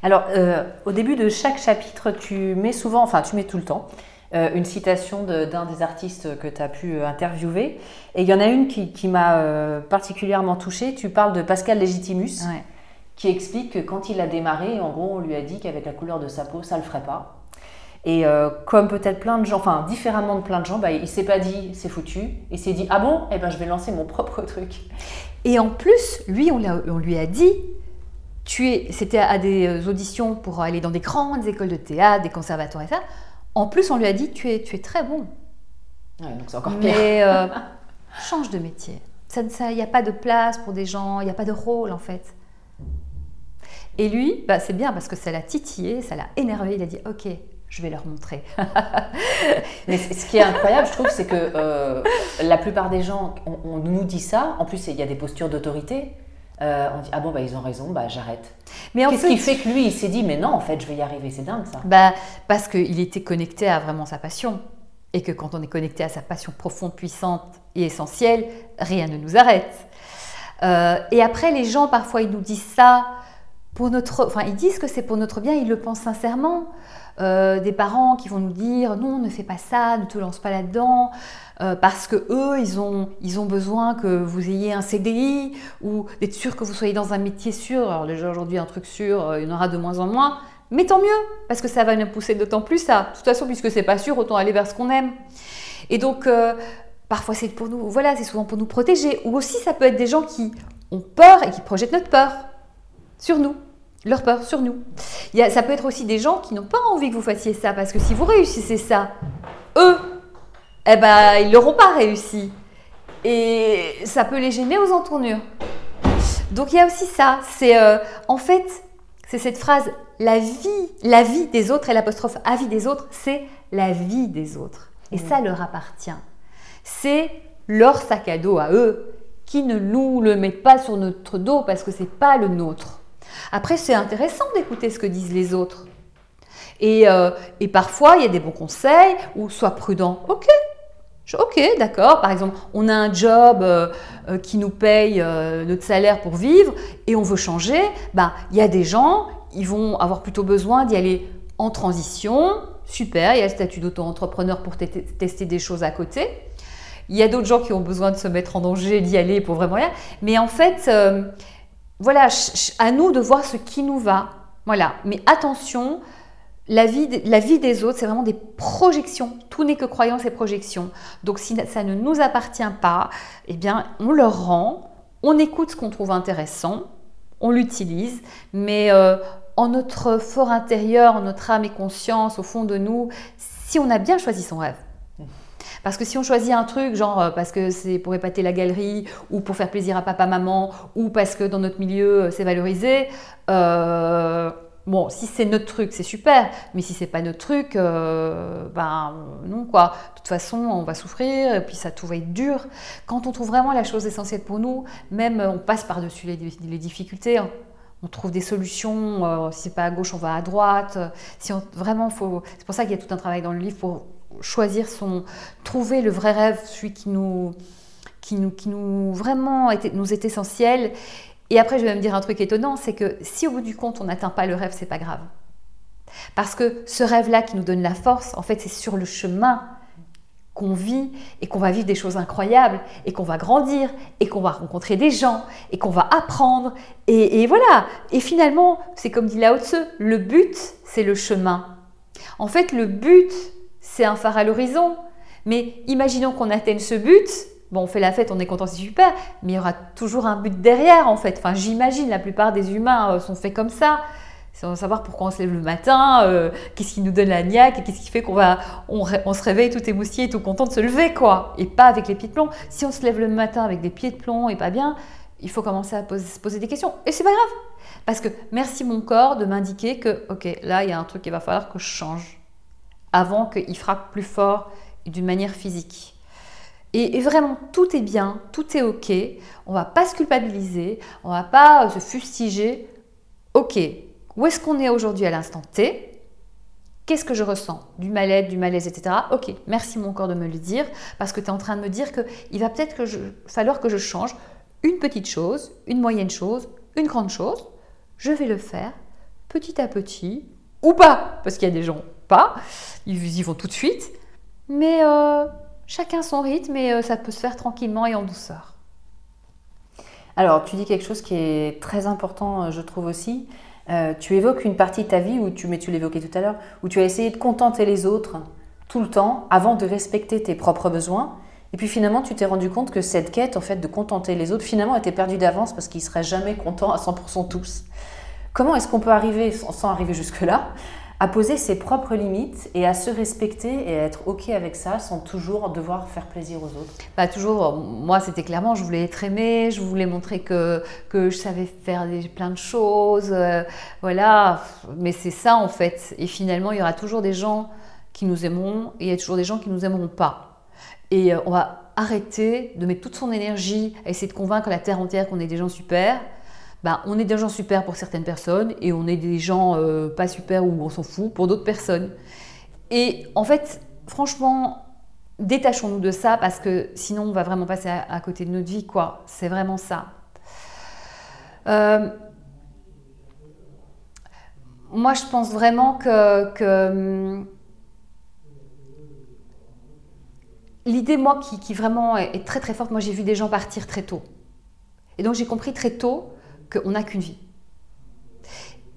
Alors, euh, au début de chaque chapitre, tu mets souvent, enfin, tu mets tout le temps, euh, une citation d'un des artistes que tu as pu euh, interviewer. Et il y en a une qui, m'a particulièrement touchée. Tu parles de Pascal Légitimus, qui explique que quand il a démarré, en gros, on lui a dit qu'avec la couleur de sa peau, ça ne le ferait pas. Et comme peut-être plein de gens, enfin différemment de plein de gens, bah, il s'est pas dit c'est foutu, il s'est dit ah bon, eh ben je vais lancer mon propre truc. Et en plus, lui, on, on lui a dit c'était à des euh, auditions pour aller dans des grandes écoles de théâtre, des conservatoires et ça. En plus, on lui a dit, tu es, tu es très bon. donc c'est encore pire. Mais euh, change de métier. Il n'y a pas de place pour des gens, il n'y a pas de rôle en fait. Et lui, bah, c'est bien parce que ça l'a titillé, ça l'a énervé. Il a dit, ok, je vais leur montrer. Mais ce qui est incroyable, je trouve, c'est que euh, la plupart des gens, on, nous dit ça. En plus, il y a des postures d'autorité. Euh, on dit ah bon bah ils ont raison bah j'arrête. Mais qu'est-ce qui fait que lui il s'est dit mais non en fait je vais y arriver c'est dingue ça. Bah parce qu'il était connecté à vraiment sa passion et que quand on est connecté à sa passion profonde, puissante et essentielle, rien ne nous arrête. Euh, et après les gens parfois ils nous disent ça pour notre, enfin ils disent que c'est pour notre bien, ils le pensent sincèrement. Euh, des parents qui vont nous dire non ne fais pas ça, ne te lance pas là-dedans. Euh, parce que eux, ils ont, ils ont besoin que vous ayez un CDI ou d'être sûr que vous soyez dans un métier sûr. Alors déjà aujourd'hui, un truc sûr, euh, il y en aura de moins en moins. Mais tant mieux, parce que ça va nous pousser d'autant plus à. De toute façon, puisque c'est pas sûr, autant aller vers ce qu'on aime. Et donc, parfois c'est pour nous, voilà, c'est souvent pour nous protéger. Ou aussi, ça peut être des gens qui ont peur et qui projettent notre peur sur nous leur peur sur nous. Ça peut être aussi des gens qui n'ont pas envie que vous fassiez ça, parce que si vous réussissez ça, eux, eh ben, ils n'auront pas réussi. Et ça peut les gêner aux entournures. Donc il y a aussi ça. C'est euh, en fait, c'est cette phrase la vie, la vie des autres et l'apostrophe avis des autres, c'est la vie des autres. Et ça leur appartient. C'est leur sac à dos à eux qui ne nous le mettent pas sur notre dos parce que c'est pas le nôtre. Après, c'est intéressant d'écouter ce que disent les autres. Et, euh, et, parfois, il y a des bons conseils ou sois prudent. Ok, Ok, d'accord. Par exemple, on a un job euh, euh, qui nous paye notre salaire pour vivre et on veut changer. Bah, il y a des gens, ils vont avoir plutôt besoin d'y aller en transition. Super, il y a le statut d'auto-entrepreneur pour tester des choses à côté. Il y a d'autres gens qui ont besoin de se mettre en danger, d'y aller pour vraiment rien. Mais en fait, voilà, à nous de voir ce qui nous va. Voilà. Mais attention, la vie, des autres, c'est vraiment des projections. Tout n'est que croyance et projection. Donc si ça ne nous appartient pas, eh bien, on leur rend, on écoute ce qu'on trouve intéressant, on l'utilise, mais euh, en notre fort intérieur, en notre âme et conscience, au fond de nous, si on a bien choisi son rêve. Parce que si on choisit un truc, genre euh, parce que c'est pour épater la galerie, ou pour faire plaisir à papa, maman, ou parce que dans notre milieu euh, c'est valorisé, euh, Bon, si c'est notre truc, c'est super, mais si c'est pas notre truc, ben non quoi. De toute façon, on va souffrir et puis ça tout va être dur. Quand on trouve vraiment la chose essentielle pour nous, même on passe par-dessus les, difficultés. Hein. On trouve des solutions. Euh, si c'est pas à gauche, on va à droite. Si vraiment, faut. C'est pour ça qu'il y a tout un travail dans le livre pour choisir son, trouver le vrai rêve, celui qui nous, qui nous, qui nous vraiment était, nous est essentiel et après, je vais me dire un truc étonnant, c'est que si au bout du compte, on n'atteint pas le rêve, c'est pas grave. Parce que ce rêve-là qui nous donne la force, en fait, c'est sur le chemin qu'on vit et qu'on va vivre des choses incroyables et qu'on va grandir et qu'on va rencontrer des gens et qu'on va apprendre. Et, voilà. Et finalement, c'est comme dit Lao Tzu, le but, c'est le chemin. En fait, le but, c'est un phare à l'horizon. Mais imaginons qu'on atteigne ce but, bon, on fait la fête, on est content, c'est super, mais il y aura toujours un but derrière, en fait. Enfin, j'imagine, la plupart des humains euh, sont faits comme ça. C'est savoir pourquoi on se lève le matin, euh, qu'est-ce qui nous donne la niaque, et qu'est-ce qui fait qu'on va, on, se réveille tout émoustillé, tout content de se lever, quoi. Et pas avec les pieds de plomb. Si on se lève le matin avec des pieds de plomb et pas bien, il faut commencer à se poser des questions. Et c'est pas grave. Parce que merci mon corps de m'indiquer que, ok, là, il y a un truc qu'il va falloir que je change. Avant qu'il frappe plus fort d'une manière physique. Et, vraiment, tout est bien, tout est OK. On va pas se culpabiliser, on va pas se fustiger. OK, où est-ce qu'on est aujourd'hui à l'instant T? Qu'est-ce que je ressens? Du mal-être, du malaise, etc. Ok, merci mon corps de me le dire, parce que tu es en train de me dire qu'il va peut-être que falloir que je change une petite chose, une moyenne chose, une grande chose. Je vais le faire, petit à petit, ou pas, parce qu'il y a des gens ils y vont tout de suite, mais euh, chacun son rythme et euh, ça peut se faire tranquillement et en douceur. Alors, tu dis quelque chose qui est très important, euh, je trouve aussi. tu évoques une partie de ta vie où tu, mais tu l'évoquais tout à l'heure, où tu as essayé de contenter les autres tout le temps avant de respecter tes propres besoins. Et puis finalement, tu t'es rendu compte que cette quête, en fait, de contenter les autres, finalement, était perdue d'avance parce qu'ils seraient jamais contents à 100% tous. Comment est-ce qu'on peut arriver, sans arriver jusque-là, à poser ses propres limites et à se respecter et à être OK avec ça sans toujours devoir faire plaisir aux autres bah, Toujours, moi c'était clairement, je voulais être aimée, je voulais montrer que, que je savais faire des, plein de choses, euh, voilà, mais c'est ça en fait. Et finalement, il y aura toujours des gens qui nous aimeront et il y a toujours des gens qui nous aimeront pas. Et euh, on va arrêter de mettre toute son énergie à essayer de convaincre la Terre entière qu'on est des gens super bah, on est des gens super pour certaines personnes et on est des gens euh, pas super ou on s'en fout pour d'autres personnes. Et en fait, franchement, détachons-nous de ça parce que sinon on va vraiment passer à, côté de notre vie, quoi. C'est vraiment ça. Euh, moi, je pense vraiment que, hum, l'idée, moi, qui, vraiment est très très forte, moi j'ai vu des gens partir très tôt. Et donc j'ai compris très tôt qu'on n'a qu'une vie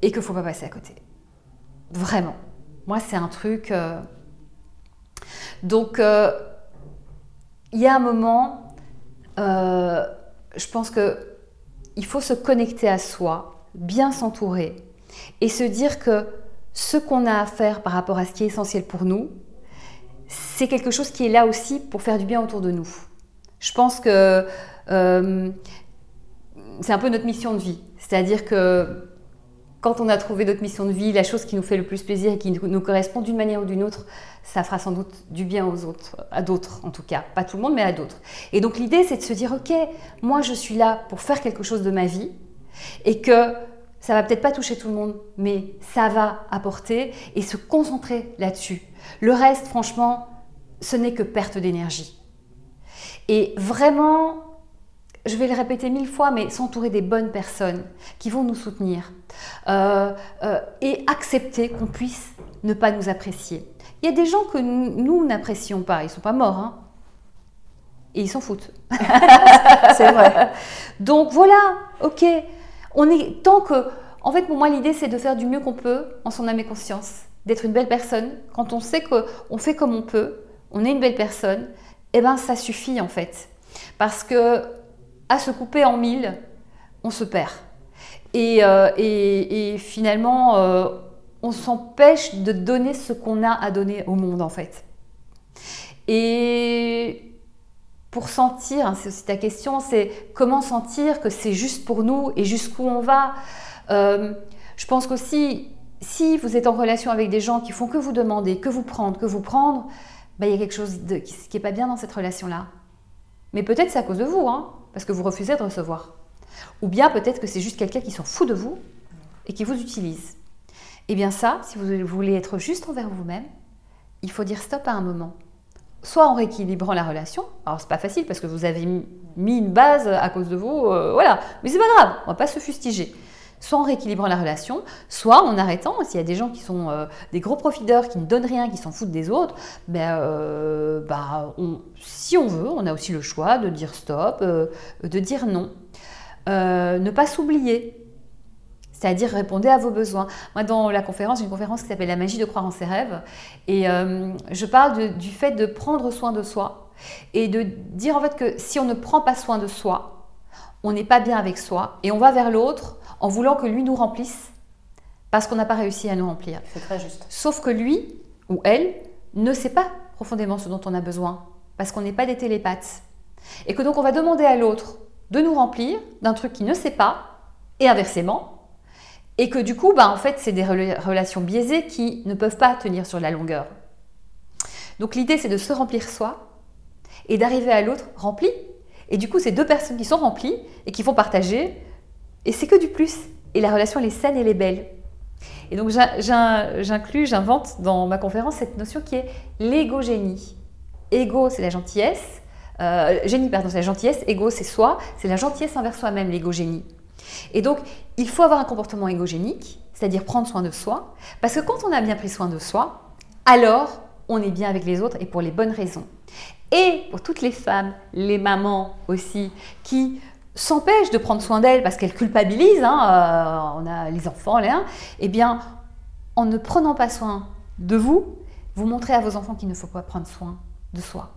et qu'il ne faut pas passer à côté. Vraiment. Moi, c'est un truc. Euh, donc, euh, il y a un moment, euh, je pense que il faut se connecter à soi, bien s'entourer et se dire que ce qu'on a à faire par rapport à ce qui est essentiel pour nous, c'est quelque chose qui est là aussi pour faire du bien autour de nous. Je pense que c'est un peu notre mission de vie. C'est-à-dire que quand on a trouvé notre mission de vie, la chose qui nous fait le plus plaisir et qui nous correspond d'une manière ou d'une autre, ça fera sans doute du bien aux autres, à d'autres en tout cas. Pas tout le monde, mais à d'autres. Et donc l'idée, c'est de se dire, ok, moi je suis là pour faire quelque chose de ma vie et que ça va peut-être pas toucher tout le monde, mais ça va apporter et se concentrer là-dessus. Le reste, franchement, ce n'est que perte d'énergie. Et vraiment, je vais le répéter mille fois, mais s'entourer des bonnes personnes qui vont nous soutenir euh, euh, et accepter qu'on puisse ne pas nous apprécier. Il y a des gens que nous n'apprécions pas, ils ne sont pas morts, hein, et ils s'en foutent. c'est vrai. Donc voilà, ok. On est tant que, en fait, pour moi, l'idée c'est de faire du mieux qu'on peut en son âme et conscience, d'être une belle personne. Quand on sait qu'on fait comme on peut, on est une belle personne, eh ben ça suffit en fait, parce que à se couper en mille, on se perd. Et, euh, finalement, euh, on s'empêche de donner ce qu'on a à donner au monde, en fait. Et pour sentir, hein, c'est aussi ta question, c'est comment sentir que c'est juste pour nous et jusqu'où on va. Euh, je pense qu'aussi, si vous êtes en relation avec des gens qui font que vous demander, que vous prendre, que vous prendre, ben, il y a quelque chose qui n'est pas bien dans cette relation-là. Mais peut-être c'est à cause de vous, hein parce que vous refusez de recevoir. Ou bien peut-être que c'est juste quelqu'un qui s'en fout de vous et qui vous utilise. Eh bien ça, si vous voulez être juste envers vous-même, il faut dire stop à un moment. Soit en rééquilibrant la relation, alors c'est pas facile parce que vous avez mis une base à cause de vous, euh, voilà, mais c'est pas grave, on va pas se fustiger soit en rééquilibrant la relation, soit en arrêtant. S'il y a des gens qui sont euh, des gros profiteurs, qui ne donnent rien, qui s'en foutent des autres, ben, euh, bah, si on veut, on a aussi le choix de dire stop, euh, de dire non. ne pas s'oublier. C'est-à-dire répondre à vos besoins. Moi, dans la conférence, j'ai une conférence qui s'appelle La magie de croire en ses rêves. Et je parle du fait de prendre soin de soi et de dire en fait que si on ne prend pas soin de soi, on n'est pas bien avec soi et on va vers l'autre en voulant que lui nous remplisse parce qu'on n'a pas réussi à nous remplir. C'est très juste. Sauf que lui ou elle ne sait pas profondément ce dont on a besoin parce qu'on n'est pas des télépathes. Et que donc on va demander à l'autre de nous remplir d'un truc qu'il ne sait pas et inversement. Et que du coup, bah, en fait, c'est des relations biaisées qui ne peuvent pas tenir sur la longueur. Donc l'idée, c'est de se remplir soi et d'arriver à l'autre rempli. Et du coup, c'est deux personnes qui sont remplies et qui vont partager et c'est que du plus. Et la relation, elle est saine et elle est belle. Et donc j'inclus, j'invente dans ma conférence cette notion qui est l'ego-génie. Ego, c'est la gentillesse. Euh, génie, pardon, c'est la gentillesse. Ego, c'est soi. C'est la gentillesse envers soi-même, l'ego-génie. Et donc, il faut avoir un comportement égogénique, c'est-à-dire prendre soin de soi, parce que quand on a bien pris soin de soi, alors on est bien avec les autres et pour les bonnes raisons. Et pour toutes les femmes, les mamans aussi, qui s'empêchent de prendre soin d'elles parce qu'elles culpabilisent, hein, euh, on a les enfants, les eh bien, en ne prenant pas soin de vous, vous montrez à vos enfants qu'il ne faut pas prendre soin de soi.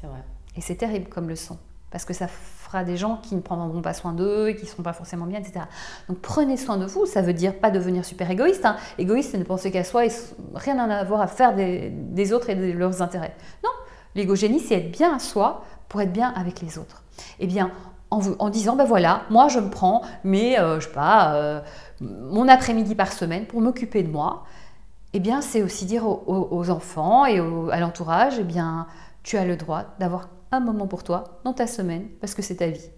C'est vrai. Et c'est terrible comme leçon, parce que ça fera des gens qui ne prendront pas soin d'eux et qui ne seront pas forcément bien, etc. Donc prenez soin de vous, ça veut dire pas devenir super égoïste. Hein. Égoïste, c'est ne penser qu'à soi et rien à avoir à faire des, autres et de leurs intérêts. Non, l'égogénie, c'est être bien à soi pour être bien avec les autres. Eh bien, en, vous, en disant, ben voilà, moi je me prends, mais euh, je sais pas, euh, mon après-midi par semaine pour m'occuper de moi. Eh bien, c'est aussi dire aux, enfants et à l'entourage, eh bien, tu as le droit d'avoir un moment pour toi dans ta semaine parce que c'est ta vie.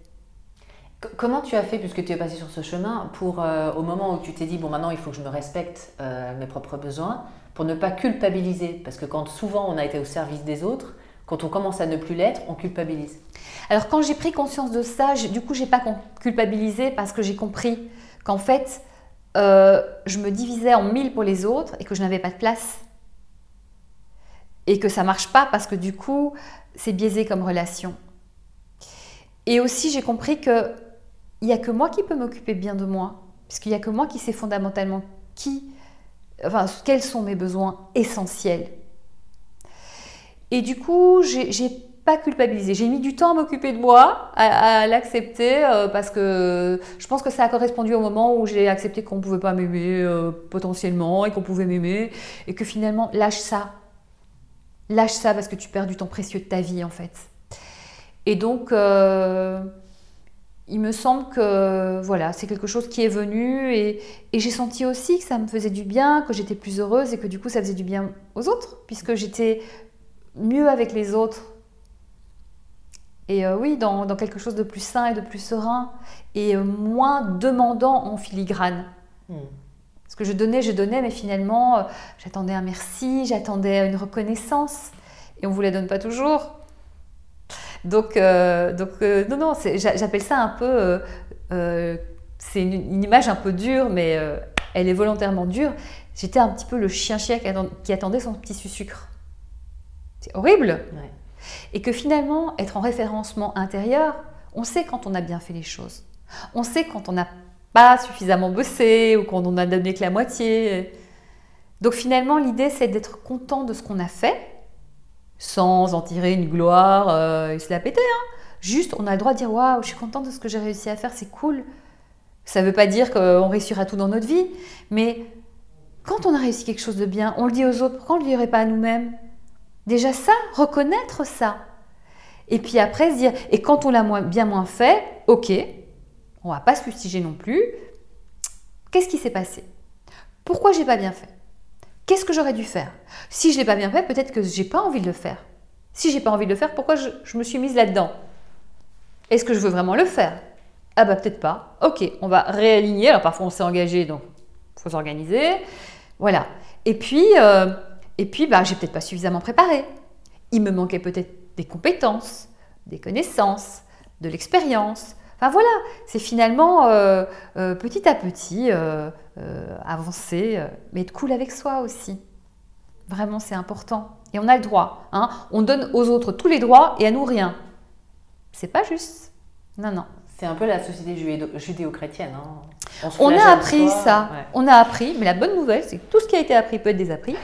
Comment tu as fait, puisque tu es passé sur ce chemin, pour euh, au moment où tu t'es dit, bon maintenant il faut que je me respecte euh, mes propres besoins, pour ne pas culpabiliser? Parce que quand souvent on a été au service des autres, quand on commence à ne plus l'être, on culpabilise. Alors quand j'ai pris conscience de ça, du coup j'ai pas culpabilisé parce que j'ai compris qu'en fait euh, je me divisais en mille pour les autres et que je n'avais pas de place. Et que ça marche pas parce que du coup c'est biaisé comme relation. Et aussi, j'ai compris que il n'y a que moi qui peux m'occuper bien de moi, puisqu'il n'y a que moi qui sais fondamentalement qui, enfin, quels sont mes besoins essentiels. Et du coup, j'ai pas culpabilisé. J'ai mis du temps à m'occuper de moi, à, l'accepter, euh, parce que je pense que ça a correspondu au moment où j'ai accepté qu'on pouvait pas m'aimer euh, potentiellement et qu'on pouvait m'aimer, et que finalement, lâche ça, Lâche ça parce que tu perds du temps précieux de ta vie en fait. Et donc, euh, il me semble que voilà, c'est quelque chose qui est venu et, j'ai senti aussi que ça me faisait du bien, que j'étais plus heureuse et que du coup ça faisait du bien aux autres, puisque j'étais mieux avec les autres. Et euh, oui, dans, quelque chose de plus sain et de plus serein et euh, moins demandant en filigrane. Hmm. Ce que je donnais, je donnais, mais finalement, euh, j'attendais un merci, j'attendais une reconnaissance, et on ne vous la donne pas toujours. Donc, donc non, non, j'appelle ça un peu, c'est une, image un peu dure, mais elle est volontairement dure. J'étais un petit peu le chien-chien qui, attendait son petit sucre. C'est horrible. Et que finalement, être en référencement intérieur, on sait quand on a bien fait les choses. On sait quand on n'a pas suffisamment bossé ou qu'on en a donné que la moitié. Donc finalement, l'idée, c'est d'être content de ce qu'on a fait, sans en tirer une gloire euh, et se la péter. Hein. Juste, on a le droit de dire Waouh, je suis content de ce que j'ai réussi à faire, c'est cool. Ça ne veut pas dire qu'on réussira tout dans notre vie, mais quand on a réussi quelque chose de bien, on le dit aux autres, pourquoi on ne le dirait pas à nous-mêmes? Déjà ça, reconnaître ça. Et puis après se dire, et quand on l'a bien moins fait, ok, on va pas se fustiger non plus. Qu'est-ce qui s'est passé? Pourquoi j'ai pas bien fait? Qu'est-ce que j'aurais dû faire? Si je l'ai pas bien fait, peut-être que j'ai pas envie de le faire. Si j'ai pas envie de le faire, pourquoi je, me suis mise là-dedans? Est-ce que je veux vraiment le faire? Ah bah peut-être pas. Ok, on va réaligner. Alors parfois on s'est engagé, donc faut s'organiser. Voilà. Et puis, euh, et puis bah, j'ai peut-être pas suffisamment préparé. Il me manquait peut-être des compétences, des connaissances, de l'expérience, Enfin voilà, c'est finalement euh, euh, petit à petit euh, avancer, mais être cool avec soi aussi. Vraiment, c'est important. Et on a le droit. Hein. On donne aux autres tous les droits et à nous rien. C'est pas juste. Non, non. C'est un peu la société judéo-chrétienne. Hein. On, a appris ça. On a appris, mais la bonne nouvelle, c'est que tout ce qui a été appris peut être désappris.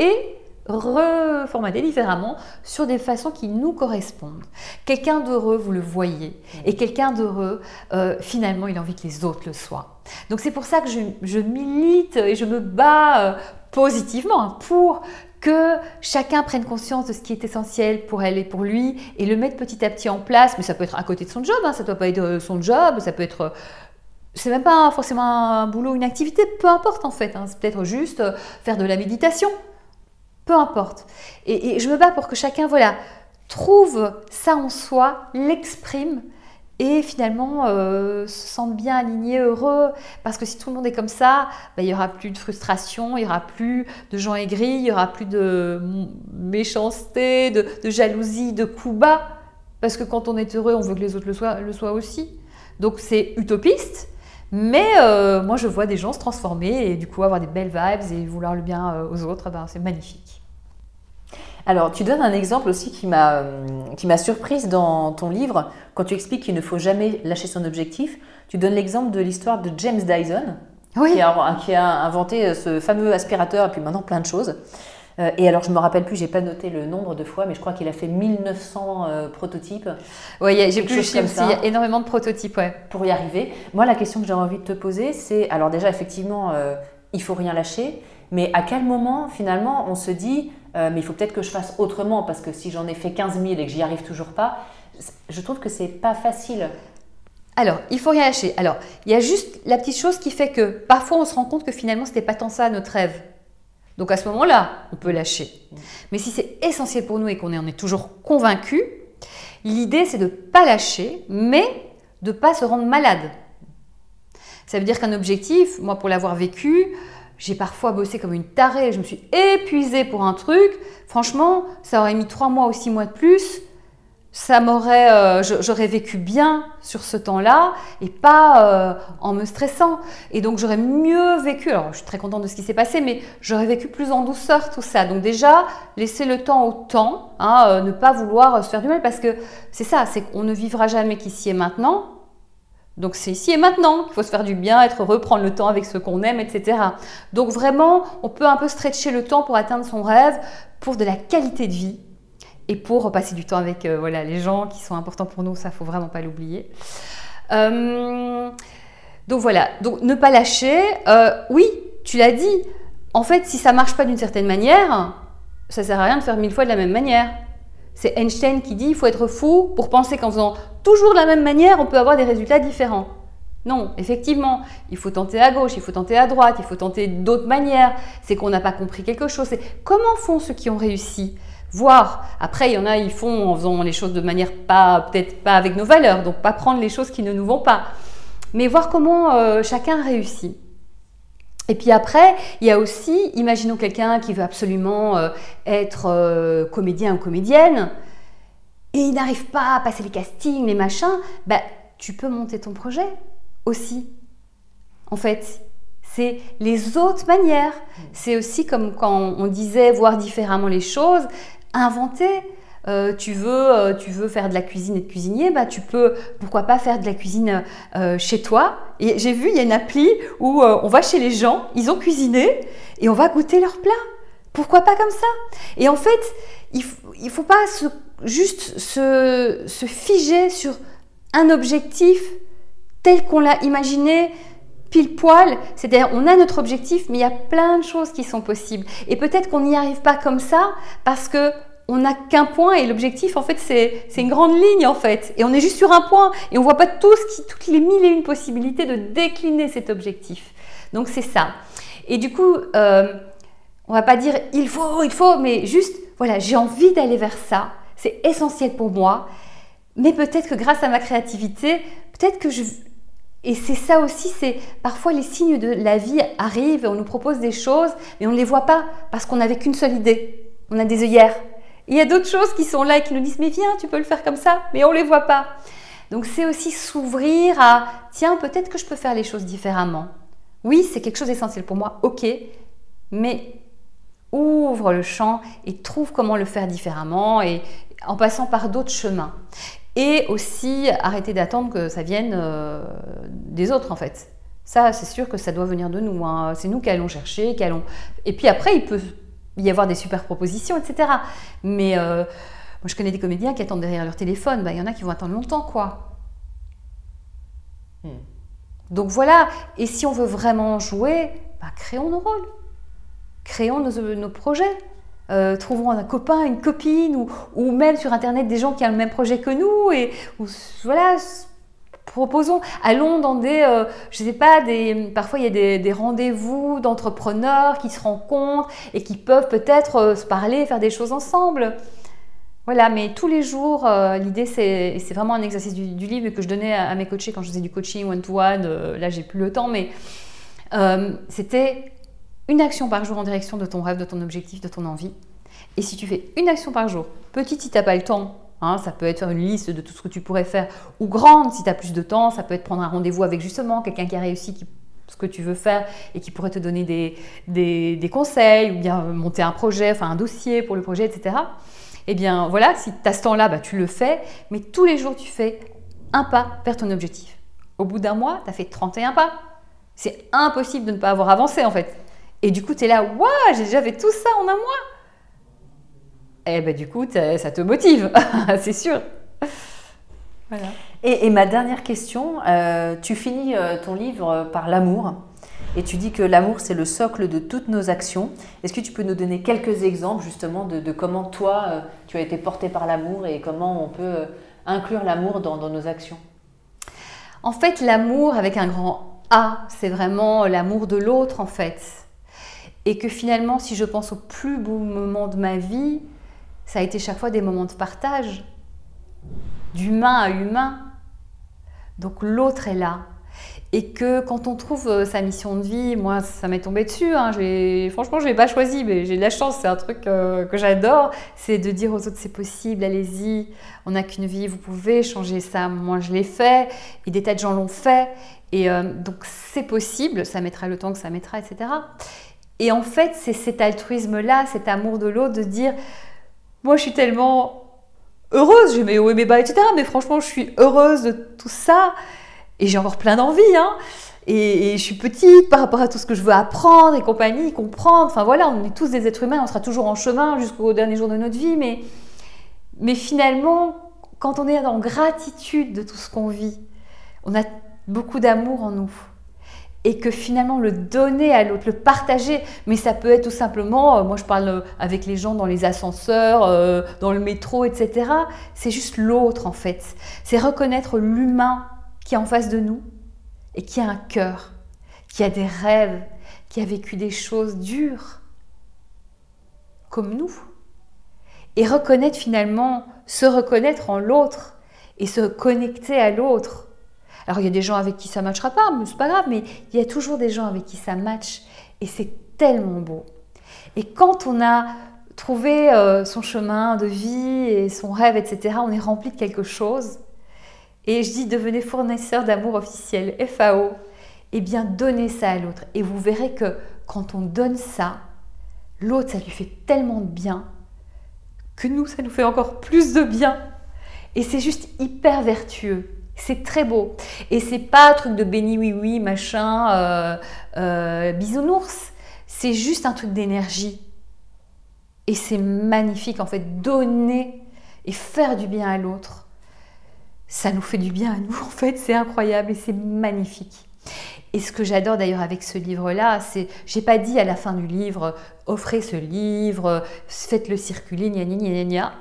Et reformater différemment sur des façons qui nous correspondent. Quelqu'un d'heureux, vous le voyez, et quelqu'un d'heureux, euh, finalement, il a envie que les autres le soient. Donc c'est pour ça que je, milite et je me bats euh, positivement hein, pour que chacun prenne conscience de ce qui est essentiel pour elle et pour lui et le mettre petit à petit en place. Mais ça peut être à côté de son job, hein, ça ne doit pas être euh, son job, ça peut être c'est même pas forcément un boulot, une activité, peu importe en fait. Hein. C'est peut-être juste faire de la méditation, peu importe. Et, je me bats pour que chacun, voilà, trouve ça en soi, l'exprime et finalement euh, se sente bien aligné, heureux. Parce que si tout le monde est comme ça, bah, il n'y aura plus de frustration, il n'y aura plus de gens aigris, il n'y aura plus de méchanceté, de, jalousie, de coups bas. Parce que quand on est heureux, on veut que les autres le soient, le soient aussi. Donc c'est utopiste, mais euh, moi je vois des gens se transformer et du coup avoir des belles vibes et vouloir le bien euh, aux autres, ben, c'est magnifique. Alors, tu donnes un exemple aussi qui m'a qui m'a surprise dans ton livre quand tu expliques qu'il ne faut jamais lâcher son objectif. Tu donnes l'exemple de l'histoire de James Dyson, Oui. qui, a, qui a inventé ce fameux aspirateur et puis maintenant plein de choses. Euh, et alors, je me rappelle plus, j'ai pas noté le nombre de fois, mais je crois qu'il a fait 1900 euh, prototypes Oui, j'ai plus le chiffre, il y a énormément de prototypes, ouais. pour y arriver. Moi, la question que j'ai envie de te poser, c'est alors déjà, effectivement, euh, il faut rien lâcher, mais à quel moment, finalement, on se dit, euh, mais il faut peut-être que je fasse autrement, parce que si j'en ai fait 15 000 et que j'y arrive toujours pas, je trouve que c'est pas facile. Alors, il faut rien lâcher. Alors, il y a juste la petite chose qui fait que parfois on se rend compte que finalement c'était pas tant ça notre rêve. Donc à ce moment-là, on peut lâcher. Mais si c'est essentiel pour nous et qu'on on est toujours convaincu, l'idée c'est de ne pas lâcher, mais de ne pas se rendre malade. Ça veut dire qu'un objectif, moi pour l'avoir vécu, j'ai parfois bossé comme une tarée, je me suis épuisée pour un truc. Franchement, ça aurait mis trois mois ou six mois de plus. Ça m'aurait, euh, j'aurais vécu bien sur ce temps-là et pas euh, en me stressant. Et donc j'aurais mieux vécu. Alors je suis très contente de ce qui s'est passé, mais j'aurais vécu plus en douceur tout ça. Donc déjà laisser le temps au temps, hein, euh, ne pas vouloir se faire du mal parce que c'est ça, c'est qu'on ne vivra jamais qu'ici et maintenant. Donc c'est ici et maintenant qu'il faut se faire du bien, être heureux, prendre le temps avec ceux qu'on aime, etc. Donc vraiment, on peut un peu stretcher le temps pour atteindre son rêve, pour de la qualité de vie et pour passer du temps avec euh, voilà, les gens qui sont importants pour nous, ça faut vraiment pas l'oublier. Euh, donc voilà, donc ne pas lâcher. Euh, oui, tu l'as dit. En fait, si ça marche pas d'une certaine manière, ça sert à rien de faire mille fois de la même manière. C'est Einstein qui dit il faut être fou pour penser qu'en faisant toujours de la même manière, on peut avoir des résultats différents. Non, effectivement, il faut tenter à gauche, il faut tenter à droite, il faut tenter d'autres manières. C'est qu'on n'a pas compris quelque chose. C'est comment font ceux qui ont réussi? Voir. Après, il y en a, ils font en faisant les choses de manière pas, peut-être pas avec nos valeurs, donc pas prendre les choses qui ne nous vont pas. Mais voir comment euh, chacun réussit. Et puis après, il y a aussi, imaginons quelqu'un qui veut absolument euh, être euh, comédien ou comédienne, et il n'arrive pas à passer les castings, les machins, bah, tu peux monter ton projet aussi. En fait, c'est les autres manières. C'est aussi comme quand on disait voir différemment les choses, inventer. Euh, tu, veux, euh, tu veux faire de la cuisine et de cuisinier, bah, tu peux, pourquoi pas faire de la cuisine euh, chez toi. Et j'ai vu, il y a une appli où on va chez les gens, ils ont cuisiné et on va goûter leurs plats. Pourquoi pas comme ça? Et en fait, il ne faut pas juste se figer sur un objectif tel qu'on l'a imaginé pile poil. C'est-à-dire, on a notre objectif, mais il y a plein de choses qui sont possibles. Et peut-être qu'on n'y arrive pas comme ça parce que on n'a qu'un point et l'objectif, en fait, c'est une grande ligne, en fait. Et on est juste sur un point et on voit pas tout ce qui, toutes les mille et une possibilités de décliner cet objectif. Donc, c'est ça. Et du coup, euh, on va pas dire il faut, il faut, mais juste, voilà, j'ai envie d'aller vers ça. C'est essentiel pour moi. Mais peut-être que grâce à ma créativité, peut-être que je, et c'est ça aussi, c'est parfois les signes de la vie arrivent on nous propose des choses, mais on ne les voit pas parce qu'on n'avait qu'une seule idée. On a des œillères. Il y a d'autres choses qui sont là et qui nous disent mais viens, tu peux le faire comme ça, mais on ne les voit pas. Donc c'est aussi s'ouvrir à tiens, peut-être que je peux faire les choses différemment. Oui, c'est quelque chose d'essentiel pour moi, ok, mais ouvre le champ et trouve comment le faire différemment et en passant par d'autres chemins. Et aussi arrêter d'attendre que ça vienne euh, des autres en fait. Ça, c'est sûr que ça doit venir de nous. hein. C'est nous qui allons chercher, qui allons. Et puis après, il peut y avoir des super propositions, etc. Mais euh, moi, je connais des comédiens qui attendent derrière leur téléphone. Bah, Il y en a qui vont attendre longtemps, quoi. Donc voilà. Et si on veut vraiment jouer, bah, créons nos rôles, créons nos, nos projets. Euh, trouvons un copain, une copine, ou, même sur Internet des gens qui ont le même projet que nous, et voilà, proposons, allons dans des, euh, je sais pas, des, parfois il y a des, rendez-vous d'entrepreneurs qui se rencontrent et qui peuvent peut-être euh, se parler, faire des choses ensemble. Voilà, mais tous les jours, euh, l'idée c'est, c'est vraiment un exercice du, livre que je donnais à, à, mes coachés quand je faisais du coaching one-to-one, -one, là j'ai plus le temps, mais euh, c'était une action par jour en direction de ton rêve, de ton objectif, de ton envie. Et si tu fais une action par jour, petite si tu n'as pas le temps, Hein, ça peut être faire une liste de tout ce que tu pourrais faire, ou grande si tu as plus de temps. Ça peut être prendre un rendez-vous avec justement quelqu'un qui a réussi ce que tu veux faire et qui pourrait te donner des, des, conseils, ou bien monter un projet, enfin un dossier pour le projet, etc. Eh bien voilà, si tu as ce temps-là, bah, tu le fais, mais tous les jours tu fais un pas vers ton objectif. Au bout d'un mois, tu as fait 31 pas. C'est impossible de ne pas avoir avancé en fait. Et du coup, tu es là, waouh, j'ai déjà fait tout ça en un mois. Et eh ben du coup, ça te motive, c'est sûr. Voilà. Et, ma dernière question, euh, tu finis euh, ton livre par l'amour. Et tu dis que l'amour, c'est le socle de toutes nos actions. Est-ce que tu peux nous donner quelques exemples justement de, comment toi, euh, tu as été porté par l'amour et comment on peut inclure l'amour dans, nos actions? En fait, l'amour avec un grand A, c'est vraiment l'amour de l'autre en fait. Et que finalement, si je pense au plus beau moment de ma vie, ça a été chaque fois des moments de partage, d'humain à humain. Donc l'autre est là. Et que quand on trouve euh, sa mission de vie, moi ça m'est tombé dessus, hein, franchement je l'ai pas choisi, mais j'ai de la chance, c'est un truc euh, que j'adore, c'est de dire aux autres c'est possible, allez-y, on n'a qu'une vie, vous pouvez changer ça, moi je l'ai fait, et des tas de gens l'ont fait, et euh, donc c'est possible, ça mettra le temps que ça mettra, etc. Et en fait c'est cet altruisme-là, cet amour de l'autre, de dire, moi je suis tellement heureuse, j'ai mes hauts et mes bas, etc. Mais franchement je suis heureuse de tout ça, et j'ai encore plein d'envie, hein. Et, je suis petite par rapport à tout ce que je veux apprendre et compagnie, comprendre. Enfin voilà, on est tous des êtres humains, on sera toujours en chemin jusqu'au dernier jour de notre vie. Mais, mais finalement, quand on est en gratitude de tout ce qu'on vit, on a beaucoup d'amour en nous. Et que finalement, le donner à l'autre, le partager, mais ça peut être tout simplement, euh, moi je parle euh, avec les gens dans les ascenseurs, euh, dans le métro, etc. C'est juste l'autre en fait. C'est reconnaître l'humain qui est en face de nous et qui a un cœur, qui a des rêves, qui a vécu des choses dures, comme nous. Et reconnaître finalement, se reconnaître en l'autre et se connecter à l'autre. Alors il y a des gens avec qui ça matchera pas, mais c'est pas grave, mais il y a toujours des gens avec qui ça match et c'est tellement beau. Et quand on a trouvé euh, son chemin de vie et son rêve, etc., on est rempli de quelque chose et je dis devenez fournisseur d'amour officiel, FAO. Eh bien, donnez ça à l'autre. Et vous verrez que quand on donne ça, l'autre, ça lui fait tellement de bien que nous, ça nous fait encore plus de bien. Et c'est juste hyper vertueux. C'est très beau. Et c'est pas un truc de béni oui oui, machin, euh, euh, bisounours. C'est juste un truc d'énergie. Et c'est magnifique en fait. Donner et faire du bien à l'autre ça nous fait du bien à nous, en fait, c'est incroyable et c'est magnifique. Et ce que j'adore d'ailleurs avec ce livre-là, c'est, j'ai pas dit à la fin du livre, offrez ce livre, faites-le circuler, gna gna gna gna.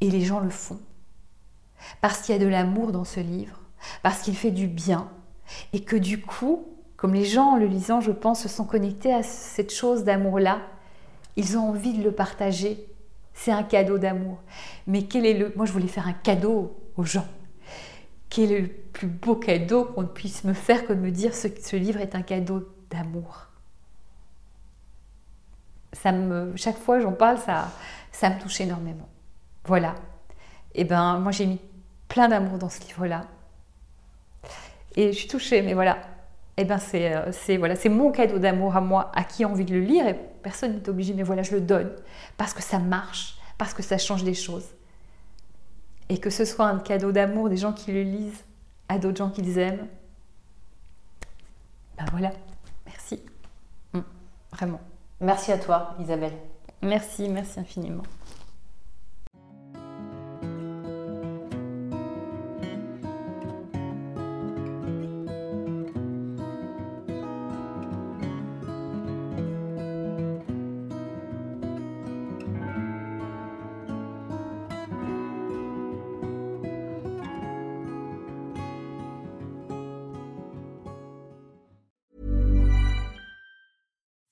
Et les gens le font. Parce qu'il y a de l'amour dans ce livre, parce qu'il fait du bien, et que du coup, comme les gens en le lisant, je pense, se sont connectés à cette chose d'amour-là, ils ont envie de le partager c'est un cadeau d'amour. Mais quel est le... Moi, je voulais faire un cadeau aux gens. Quel est le plus beau cadeau qu'on puisse me faire que de me dire ce, ce livre est un cadeau d'amour? Ça me, Chaque fois j'en parle, ça, ça me touche énormément. Voilà. Et eh ben moi j'ai mis plein d'amour dans ce livre-là. Et je suis touchée, mais voilà. Et eh ben c'est, euh, c'est, voilà, c'est mon cadeau d'amour à moi, à qui a envie de le lire. Et personne n'est obligé, mais voilà, je le donne parce que ça marche, parce que ça change des choses. Et que ce soit un cadeau d'amour des gens qui le lisent à d'autres gens qu'ils aiment. Ben voilà, merci. Hum, vraiment. Merci à toi, Isabelle. Merci, merci infiniment.